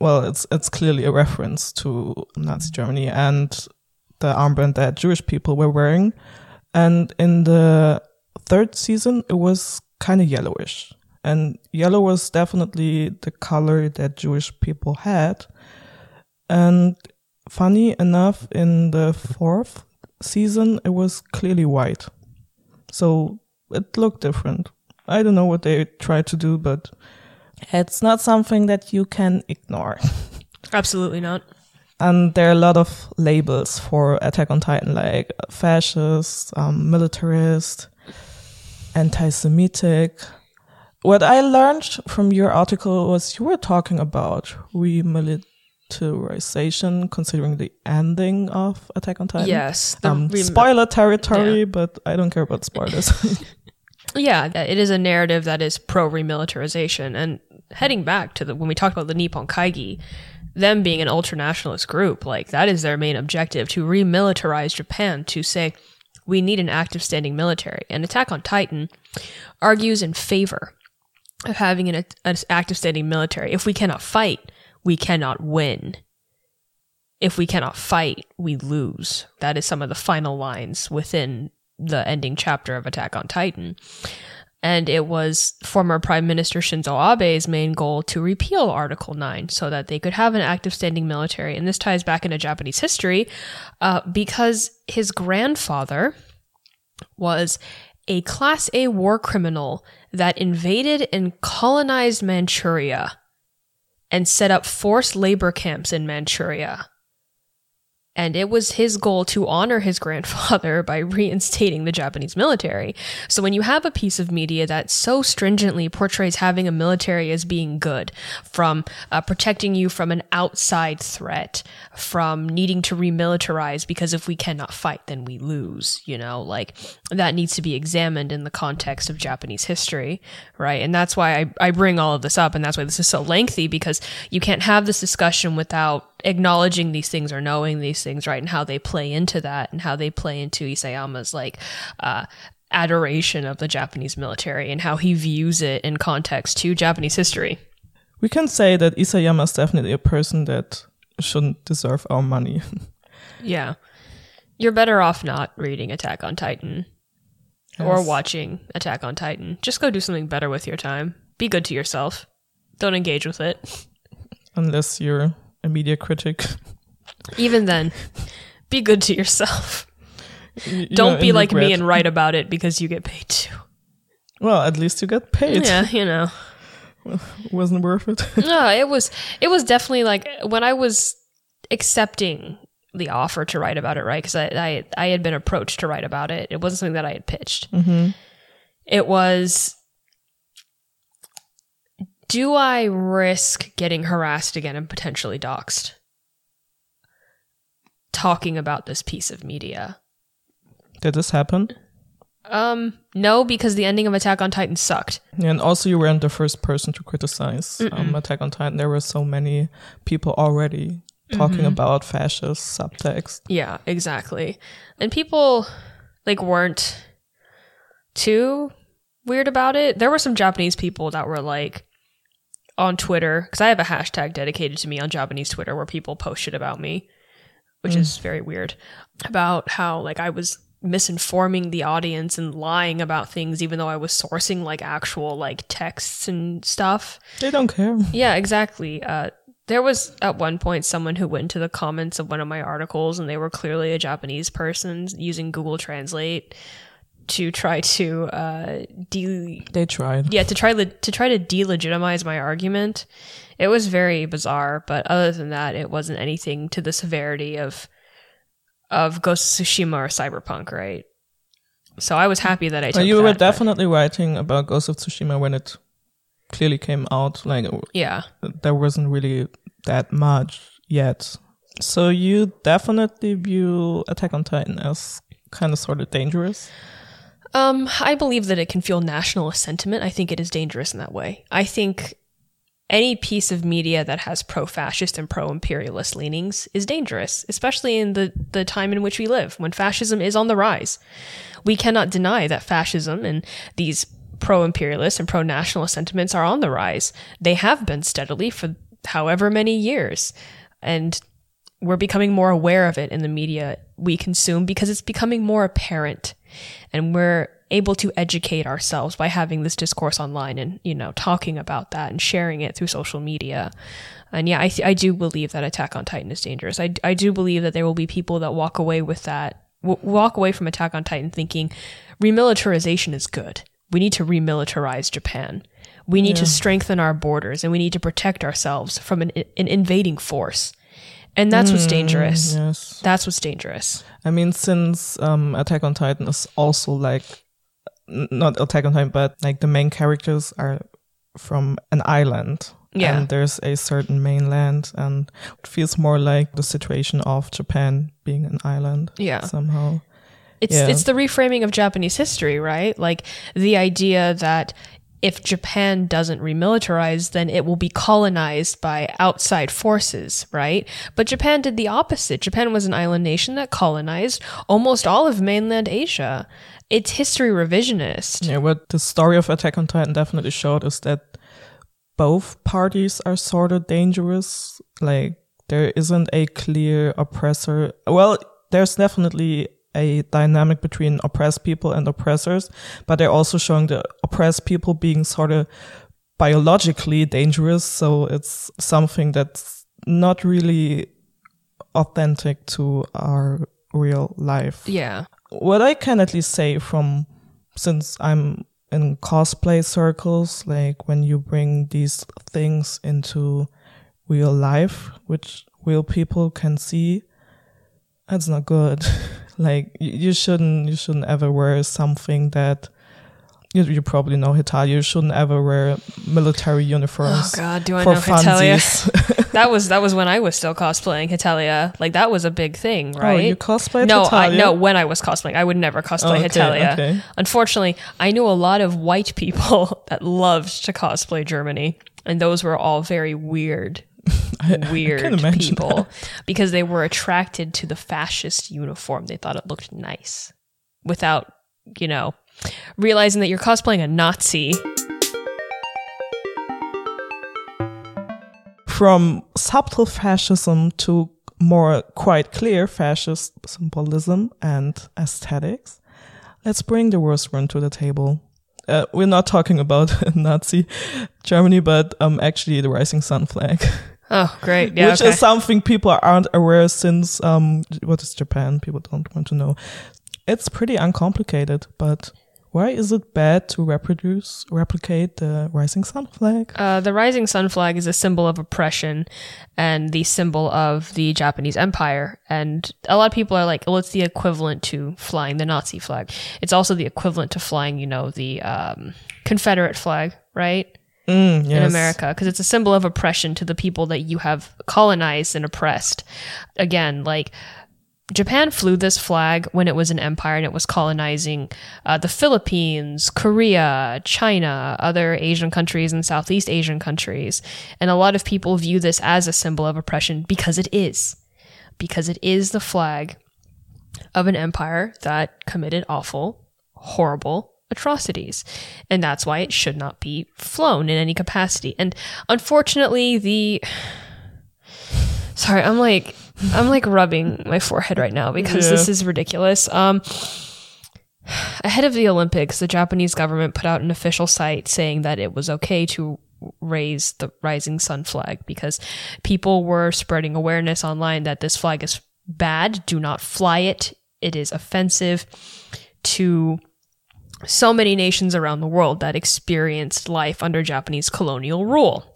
Well, it's it's clearly a reference to Nazi Germany and the armband that Jewish people were wearing. And in the third season, it was kind of yellowish. And yellow was definitely the color that Jewish people had. And funny enough, in the fourth season, it was clearly white. So it looked different. I don't know what they try to do, but it's not something that you can ignore. [laughs] Absolutely not. And there are a lot of labels for Attack on Titan, like fascist, um, militarist, anti-Semitic. What I learned from your article was you were talking about remilitarization, considering the ending of Attack on Titan. Yes. Um, spoiler territory, Yeah. but I don't care about spoilers. [laughs] [laughs] Yeah, it is a narrative that is pro remilitarization. And heading back to the when we talked about the Nippon Kaigi, them being an ultra nationalist group, like that is their main objective to remilitarize Japan, to say we need an active standing military. And Attack on Titan argues in favor of having an, an active standing military. If we cannot fight, we cannot win. If we cannot fight, we lose. That is some of the final lines within the ending chapter of Attack on Titan. And it was former Prime Minister Shinzo Abe's main goal to repeal Article 9 so that they could have an active standing military. And this ties back into Japanese history uh, because his grandfather was a Class A war criminal that invaded and colonized Manchuria and set up forced labor camps in Manchuria. And it was his goal to honor his grandfather [laughs] by reinstating the Japanese military. So when you have a piece of media that so stringently portrays having a military as being good, from uh, protecting you from an outside threat, from needing to remilitarize because if we cannot fight, then we lose, you know, like that needs to be examined in the context of Japanese history, right? And that's why I, I bring all of this up, and that's why this is so lengthy because you can't have this discussion without acknowledging these things or knowing these things, right? And how they play into that and how they play into Isayama's like uh adoration of the Japanese military and how he views it in context to Japanese history. we can say that Isayama is definitely a person that shouldn't deserve our money. [laughs] Yeah. You're better off not reading Attack on Titan or watching Attack on Titan. Just go do something better with your time. Be good to yourself. Don't engage with it. Unless you're a media critic. Even then, be good to yourself. You- Don't you're be like me and write about it because you get paid too. Well, at least you get paid. Yeah, you know. [laughs] Wasn't worth it. [laughs] No, it was it was definitely like when I was accepting the offer to write about it, right? Because I, I I had been approached to write about it. It wasn't something that I had pitched. Mm-hmm. It was. Do I risk getting harassed again and potentially doxxed? Talking about this piece of media. Did this happen? Um, no, because the ending of Attack on Titan sucked. And also you weren't the first person to criticize um, Attack on Titan. There were so many people already talking about fascist subtext. Yeah, exactly. And people like weren't too weird about it. There were some Japanese people that were like on Twitter because I have a hashtag dedicated to me on Japanese Twitter where people post shit about me. which is very weird. About how like I was misinforming the audience and lying about things even though I was sourcing like actual like texts and stuff. They don't care. Yeah, exactly. Uh, there was at one point someone who went into the comments of one of my articles and they were clearly a Japanese person using Google Translate to try to uh, de- They tried. yeah to try le- to try to delegitimize my argument. It was very bizarre, but other than that, it wasn't anything to the severity of of Ghost of Tsushima or Cyberpunk, right? So I was happy that I took you that, were but- definitely writing about Ghost of Tsushima when it clearly came out. Like yeah. there wasn't really that much yet. So you definitely view Attack on Titan as kind of sort of dangerous. Um, I believe that it can feel nationalist sentiment. I think it is dangerous in that way. I think any piece of media that has pro-fascist and pro-imperialist leanings is dangerous, especially in the, the time in which we live, when fascism is on the rise. We cannot deny that fascism and these pro-imperialist and pro-nationalist sentiments are on the rise. They have been steadily for however many years. And we're becoming more aware of it in the media we consume because it's becoming more apparent and we're able to educate ourselves by having this discourse online and you know talking about that and sharing it through social media. And yeah i, th- I do believe that attack on titan is dangerous. I, I do believe that there will be people that walk away with that w- walk away from attack on titan thinking remilitarization is good. We need to remilitarize japan. We need to strengthen our borders and we need to protect ourselves from an, an invading force and that's what's dangerous Yes. that's what's dangerous I mean, since um, Attack on Titan is also like not Attack on Titan, but like the main characters are from an island. Yeah. And there's a certain mainland, and it feels more like the situation of Japan being an island. Yeah. Somehow. It's Yeah. it's the reframing of Japanese history, right? Like the idea that if Japan doesn't remilitarize, then it will be colonized by outside forces, right? But Japan did the opposite. Japan was an island nation that colonized almost all of mainland Asia. It's history revisionist. Yeah, what the story of Attack on Titan definitely showed is that both parties are sort of dangerous. Like, there isn't a clear oppressor. Well, there's definitely a dynamic between oppressed people and oppressors, but they're also showing the oppressed people being sort of biologically dangerous. So it's something that's not really authentic to our real life Yeah. what I can at least say from since I'm in cosplay circles, like when you bring these things into real life, which real people can see, that's not good. [laughs] like you, shouldn't, you shouldn't ever wear something that you, you probably know Hetalia. You shouldn't ever wear military oh, uniforms. Oh God, do I know funsies. [laughs] that was that was when I was still cosplaying Hetalia. Like that was a big thing, right? Oh, you cosplayed no, I, Hetalia? no. When I was cosplaying, I would never cosplay Oh, okay, Hetalia. okay. Unfortunately, I knew a lot of white people [laughs] that loved to cosplay Germany, and those were all very weird, [laughs] weird people because they were attracted to the fascist uniform. They thought it looked nice, without you know realizing that you're cosplaying a Nazi. from subtle fascism to more quite clear fascist symbolism and aesthetics, let's bring the worst one to the table. Uh, we're not talking about [laughs] Nazi Germany, but um, actually the rising sun flag, [laughs] Oh, great! Yeah, which okay. is something people aren't aware since um, what is Japan? People don't want to know. It's pretty uncomplicated, but why is it bad to reproduce, replicate the rising sun flag? Uh, the rising sun flag is a symbol of oppression and the symbol of the Japanese Empire. And a lot of people are like, well, it's the equivalent to flying the Nazi flag. It's also the equivalent to flying, you know, the um, Confederate flag, right? Mm, in. America because it's a symbol of oppression to the people that you have colonized and oppressed. Again, like Japan flew this flag when it was an empire and it was colonizing uh, the Philippines, Korea, China, other Asian countries, and Southeast Asian countries. And a lot of people view this as a symbol of oppression because it is. Because it is the flag of an empire that committed awful, horrible atrocities. And that's why it should not be flown in any capacity. And unfortunately, the. [sighs] Sorry, I'm like I'm like rubbing my forehead right now because Yeah. this is ridiculous. Um, ahead of the Olympics, the Japanese government put out an official site saying that it was okay to raise the rising sun flag because people were spreading awareness online that this flag is bad. Do not fly it. It is offensive to so many nations around the world that experienced life under Japanese colonial rule.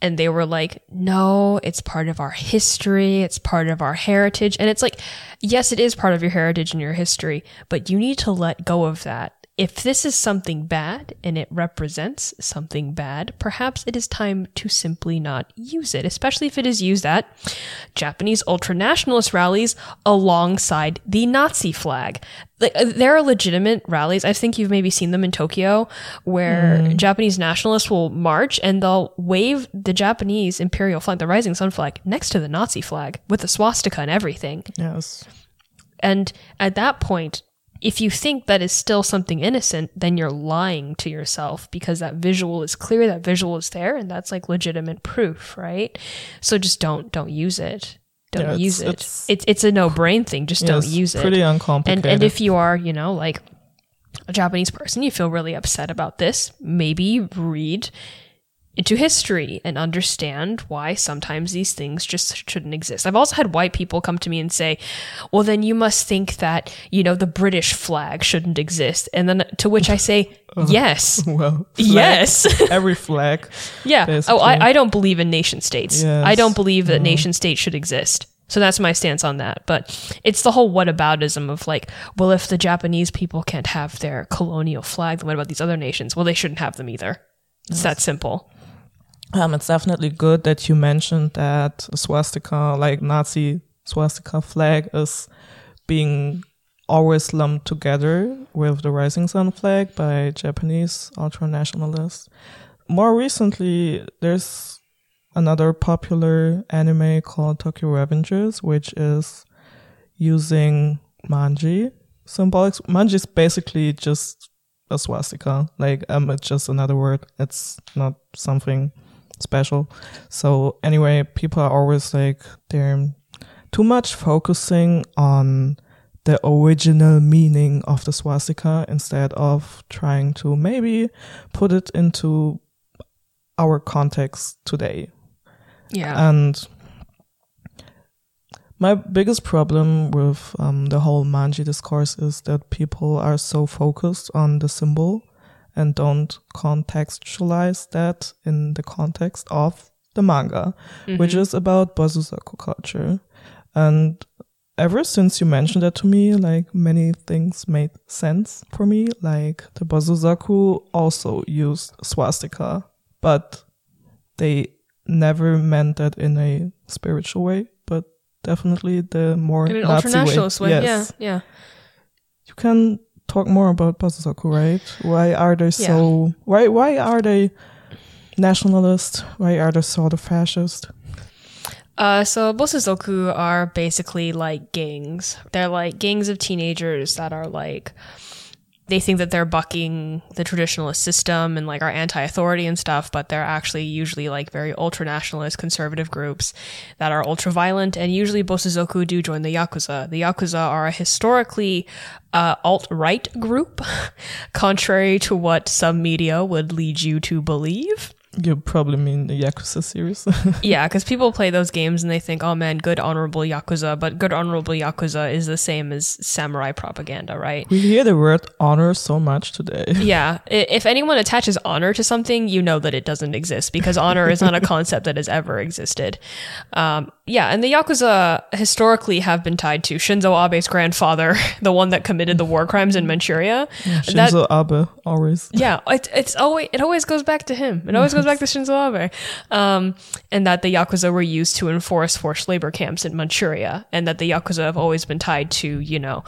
And they were like, no, it's part of our history. It's part of our heritage. And it's like, yes, it is part of your heritage and your history, but you need to let go of that. If this is something bad and it represents something bad, perhaps it is time to simply not use it, especially if it is used at Japanese ultranationalist rallies alongside the Nazi flag. Like, uh, there are legitimate rallies. I think you've maybe seen them in Tokyo where Japanese nationalists will march and they'll wave the Japanese imperial flag, the rising sun flag, next to the Nazi flag with the swastika and everything. Yes. And at that point, if you think that is still something innocent, then you're lying to yourself because that visual is clear, that visual is there, and that's like legitimate proof, right? So just don't don't use it. Don't Yeah, use it. it's- It's it's a no brain thing. Just don't Yes, use it. Pretty uncomplicated. And and if you are, you know, like a Japanese person, you feel really upset about this, maybe read into history and understand why sometimes these things just shouldn't exist. I've also had white people come to me and say, "Well, then you must think that, you know, the British flag shouldn't exist." And then to which I say, [laughs] oh, "Yes." [laughs] well, flag- Yes. [laughs] every flag. Yeah. basically. Oh, I, I don't believe in nation states. Yes. I don't believe that nation states should exist. So that's my stance on that. But it's the whole whataboutism of like, well, if the Japanese people can't have their colonial flag, then what about these other nations? Well, they shouldn't have them either. It's that simple. Um, it's definitely good that you mentioned that swastika, like Nazi swastika flag, is being always lumped together with the Rising Sun flag by Japanese ultranationalists. More recently, there's another popular anime called Tokyo Revengers, which is using manji symbolic. Manji is basically just a swastika. Like, um, it's just another word. It's not something special. So anyway, people are always like they're too much focusing on the original meaning of the swastika instead of trying to maybe put it into our context today. Yeah. And my biggest problem with um, the whole manji discourse is that people are so focused on the symbol and don't contextualize that in the context of the manga, which mm-hmm. is about Bosozoku culture. And ever since you mentioned that to me, like many things made sense for me. Like the Bosozoku also used swastika, but they never meant that in a spiritual way, but definitely the more In an Nazi ultranationalist way. Yes. Yeah. Yeah. You can talk more about Bosozoku, right? Why are they so? Why why are they nationalist? Why are they sort of fascist? Uh, so Bosozoku are basically like gangs. They're like gangs of teenagers that are like they think that they're bucking the traditionalist system and like are anti-authority and stuff, but they're actually usually like very ultra-nationalist conservative groups that are ultra-violent. And usually Bosozoku do join the Yakuza. The Yakuza are a historically uh, alt-right group, [laughs] contrary to what some media would lead you to believe. You probably mean the Yakuza series. [laughs] Yeah, because people play those games and they think, oh man, good honorable Yakuza, but good honorable Yakuza is the same as samurai propaganda, right? we hear the word honor so much today. [laughs] Yeah, if anyone attaches honor to something, you know that it doesn't exist because honor is not a [laughs] concept that has ever existed. Um, yeah, and the Yakuza historically have been tied to Shinzo Abe's grandfather, the one that committed the war crimes in Manchuria. That- Shinzo Abe always. yeah, it, it's always it always goes back to him. It always goes back to Shinzo Abe, um, and that the yakuza were used to enforce forced labor camps in Manchuria, and that the yakuza have always been tied to you know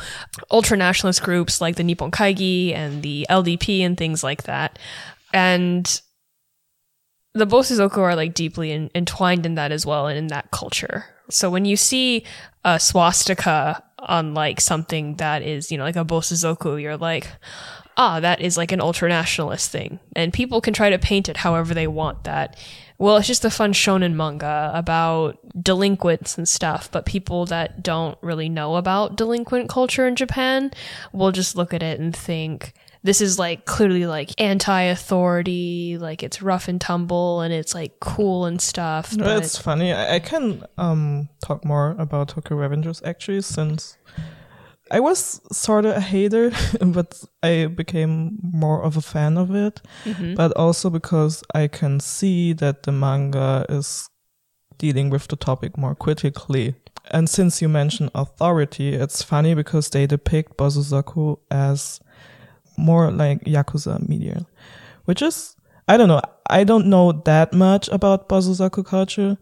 ultra nationalist groups like the Nippon Kaigi and the LDP and things like that, and the Bosozoku are like deeply in, entwined in that as well and in that culture. So when you see a swastika on like something that is, you know, like a Bosozoku, you're like, ah, that is like an ultra nationalist thing. And people can try to paint it however they want that Well, it's just a fun shonen manga about delinquents and stuff, but people that don't really know about delinquent culture in Japan will just look at it and think this is like clearly like anti-authority, like it's rough and tumble and it's like cool and stuff. No, but it's funny. I, I can um talk more about Tokyo Revengers actually since I was sort of a hater, [laughs] but I became more of a fan of it. Mm-hmm. But also because I can see that the manga is dealing with the topic more critically. And since you mentioned authority, it's funny because they depict Bosozoku as more like Yakuza media, which is, I don't know, I don't know that much about Bosozoku culture,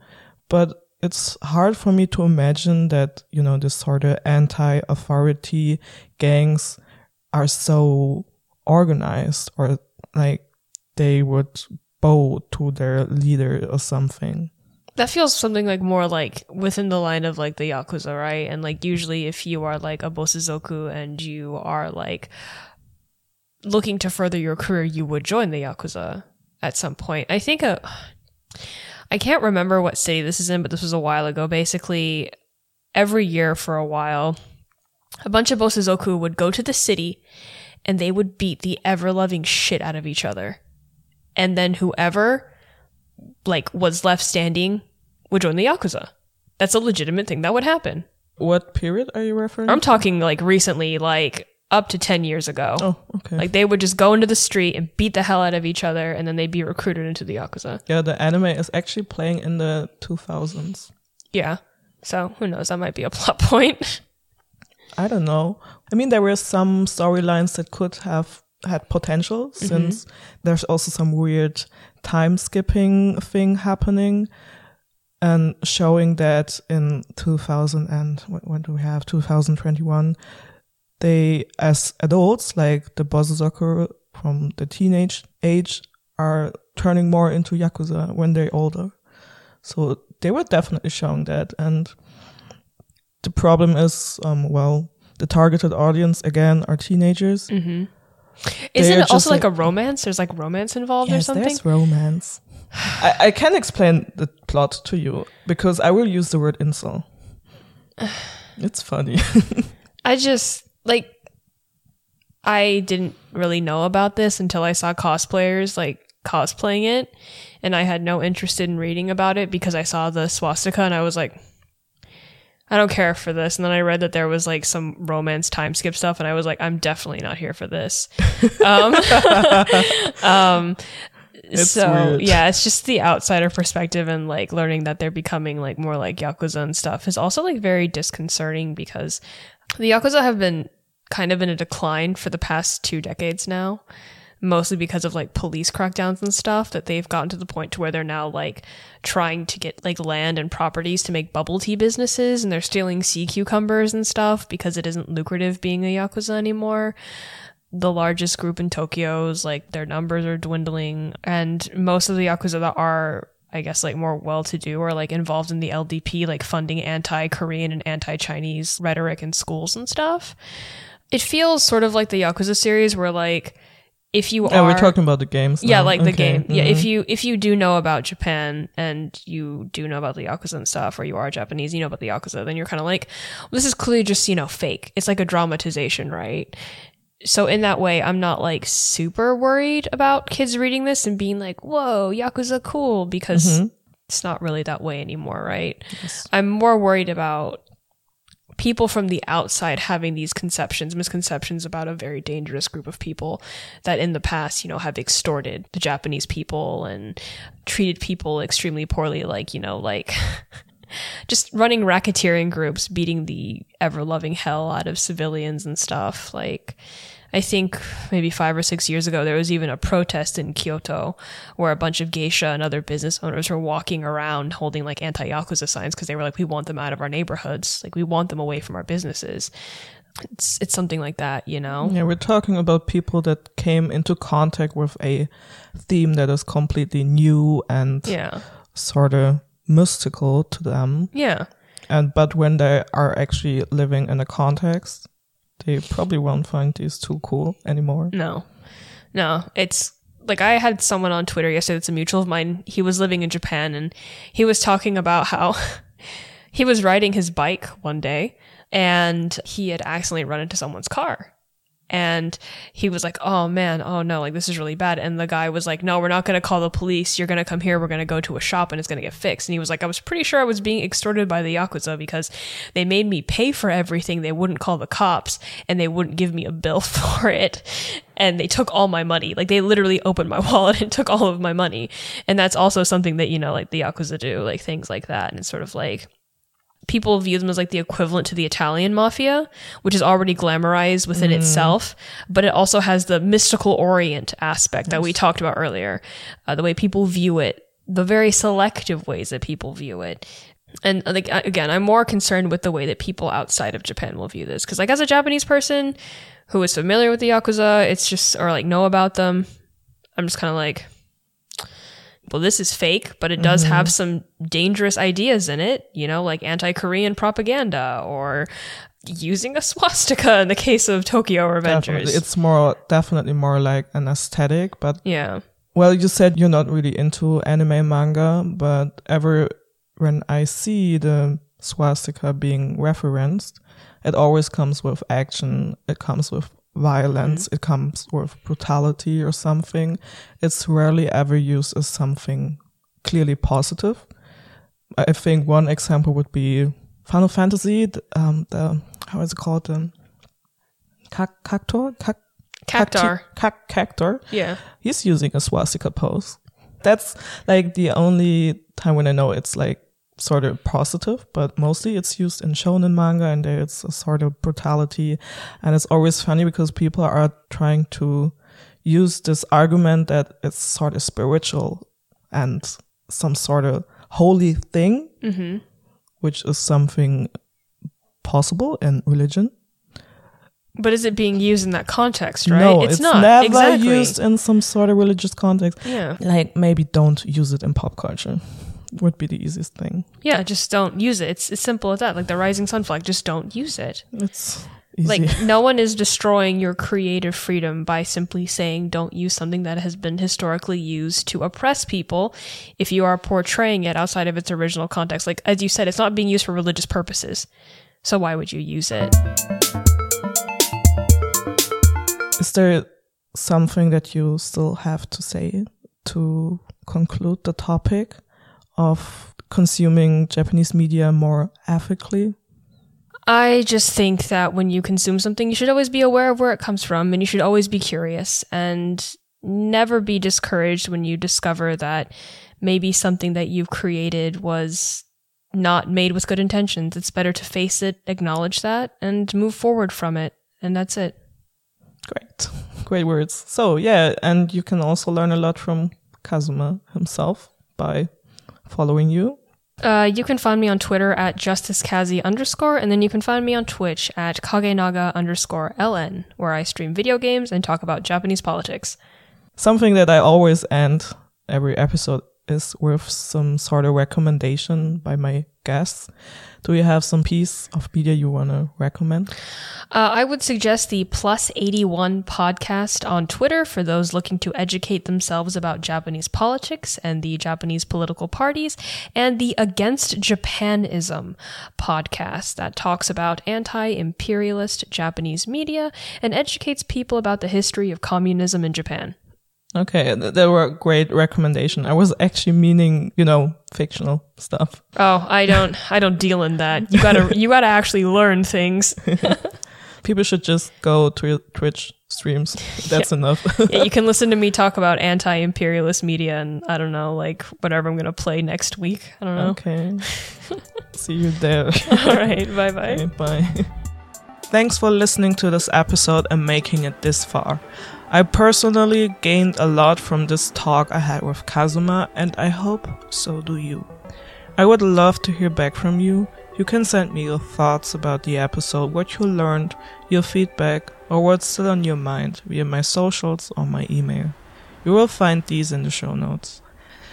but it's hard for me to imagine that, you know, this sort of anti-authority gangs are so organized or like they would bow to their leader or something. that feels something like more like within the line of like the yakuza, right? And like usually if you are like a bosozoku and you are like looking to further your career, you would join the yakuza at some point. I think a I can't remember what city this is in, but this was a while ago. Basically, every year for a while, a bunch of bosozoku would go to the city and they would beat the ever loving shit out of each other. And then whoever like was left standing would join the yakuza. That's a legitimate thing that would happen. What period are you referring? I'm talking like recently, like up to 10 years ago. oh, okay. Like they would just go into the street and beat the hell out of each other and then they'd be recruited into the yakuza. yeah, the anime is actually playing in the 2000s. Yeah. So who knows? That might be a [laughs] plot point. I don't know. I mean, there were some storylines that could have had potential mm-hmm. since there's also some weird time skipping thing happening and showing that in 2000 and what, what do we have 2021 they as adults like the Bosozoku from the teenage age are turning more into yakuza when they're older. So they were definitely showing that and the problem is um well the targeted audience again are teenagers. Isn't it also like, like- a romance? There's like romance involved or yes something? there's romance. [sighs] I, I can explain the plot to you because i will use the word incel. [sighs] It's funny. [laughs] I just like I didn't really know about this until I saw cosplayers like cosplaying it and I had no interest in reading about it because I saw the swastika and I was like I don't care for this and then I read that there was like some romance time skip stuff and I was like I'm definitely not here for this. [laughs] Um, [laughs] um It's so weird. yeah, it's just the outsider perspective and like learning that they're becoming like more like yakuza and stuff is also like very disconcerting because the yakuza have been kind of in a decline for the past two decades now, mostly because of like police crackdowns and stuff. That they've gotten to the point to where they're now like trying to get like land and properties to make bubble tea businesses, and they're stealing sea cucumbers and stuff because it isn't lucrative being a yakuza anymore the largest group in Tokyo's like their numbers are dwindling and most of the yakuza that are I guess like more well to do or like involved in the LDP like funding anti-Korean and anti-Chinese rhetoric in schools and stuff. It feels sort of like the Yakuza series where like if you yeah are we're talking about the games yeah, now. like the game. Yeah, mhm. if you if you do know about Japan and you do know about the yakuza and stuff, or you are Japanese, you know about the yakuza, then you're kind of like, well, this is clearly just you know fake. It's like a dramatization, right? So in that way, I'm not like super worried about kids reading this and being like, "Whoa, yakuza cool," because it's not really that way anymore, right? I'm more worried about people from the outside having these conceptions, misconceptions about a very dangerous group of people that in the past, you know, have extorted the Japanese people and treated people extremely poorly, like, you know, like [laughs] just running racketeering groups, beating the ever loving hell out of civilians and stuff. Like, I think maybe five or six years ago, there was even a protest in Kyoto where a bunch of geisha and other business owners were walking around holding like anti Yakuza signs because they were like, we want them out of our neighborhoods. Like, we want them away from our businesses. It's, it's something like that, you know? Yeah, we're talking about people that came into contact with a theme that is completely new and Yeah. sort of mystical to them. Yeah. And but when they are actually living in a context, they probably won't find these too cool anymore. No, no, it's like I had someone on Twitter yesterday that's a mutual of mine. He was living in Japan and he was talking about how [laughs] he was riding his bike one day and he had accidentally run into someone's car. And he was like, Oh man, oh no, like this is really bad. And the guy was like, No, we're not going to call the police. You're going to come here. We're going to go to a shop and it's going to get fixed. And he was like, I was pretty sure I was being extorted by the Yakuza because they made me pay for everything. They wouldn't call the cops and they wouldn't give me a bill [laughs] for it. And they took all my money. Like they literally opened my [laughs] wallet and took all of my money. And that's also something that, you know, like the Yakuza do, like things like that. And it's sort of like, people view them as like the equivalent to the Italian mafia, which is already glamorized within itself, but it also has the mystical orient aspect that we talked about earlier. Uh, the way people view it, the very selective ways that people view it. And uh, like uh, again, I'm more concerned with the way that people outside of Japan will view this because like as a Japanese person who is familiar with the yakuza, it's just or like know about them, I'm just kind of like well, this is fake, but it does Mm-hmm. have some dangerous ideas in it, you know, like anti Korean propaganda or using a [laughs] swastika in the case of Tokyo Revengers. Definitely. It's more definitely more like an aesthetic, but yeah. well, you said you're not really into anime manga, but ever when I see the swastika being referenced, it always comes with action. It comes with violence. It comes with brutality or something. It's rarely ever used as something clearly positive. I think one example would be Final Fantasy. Um, the how is it called? Kak- Cactor? Cactuar. Cactor Yeah. he's using a swastika pose. That's like the only time when I know it's like sort of positive, but mostly it's used in shonen manga and there it's a sort of brutality. And it's always funny because people are trying to use this argument that it's sort of spiritual and some sort of holy thing, mm-hmm. which is something possible in religion. But is it being used in that context, right? No, it's, not. never exactly. used in some sort of religious context. Yeah. like maybe don't use it in pop culture would be the easiest thing Yeah, just don't use it. It's as simple as that. Like the rising sun flag, just don't use it. it's easy Like no one is destroying your creative freedom by simply saying don't use something that has been historically used to oppress people if you are portraying it outside of its original context. Like as you said, it's not being used for religious purposes. So why would you use it? is there something that you still have to say to conclude the topic of consuming japanese media more ethically I just think that when you consume something, you should always be aware of where it comes from and you should always be curious and never be discouraged when you discover that maybe something that you've created was not made with good intentions. It's better to face it, acknowledge that, and move forward from it. And that's it. great [laughs] great words so yeah and you can also learn a lot from kazuma himself by following you Uh, you can find me on Twitter at justicekazzy underscore, and then you can find me on Twitch at kagenaga underscore ln, where I stream video games and talk about Japanese politics. Something that I always end every episode is with some sort of recommendation by my guests. Do you have some piece of media you want to recommend? Uh, I would suggest the Plus 81 podcast on Twitter for those looking to educate themselves about Japanese politics and the Japanese political parties, and the Against Japanism podcast that talks about anti imperialist Japanese media and educates people about the history of communism in Japan. Okay, th- they were a great recommendation. I was actually meaning, you know, fictional stuff. Oh, I don't, I don't deal in that. You gotta, [laughs] you gotta actually learn things. [laughs] People should just go to Twitch streams. That's enough. [laughs] Yeah, you can listen to me talk about anti-imperialist media and I don't know, like whatever I'm gonna play next week. I don't know. okay. See you there. All right, bye bye. Okay, bye. Thanks for listening to this episode and making it this far. I personally gained a lot from this talk I had with Kazuma, and I hope so do you. I would love to hear back from you. You can send me your thoughts about the episode, what you learned, your feedback, or what's still on your mind via my socials or my email. You will find these in the show notes.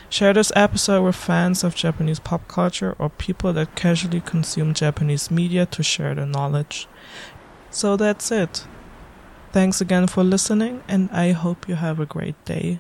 Share this episode with fans of Japanese pop culture or people that casually consume Japanese media to share their knowledge. So that's it. Thanks again for listening, and I hope you have a great day.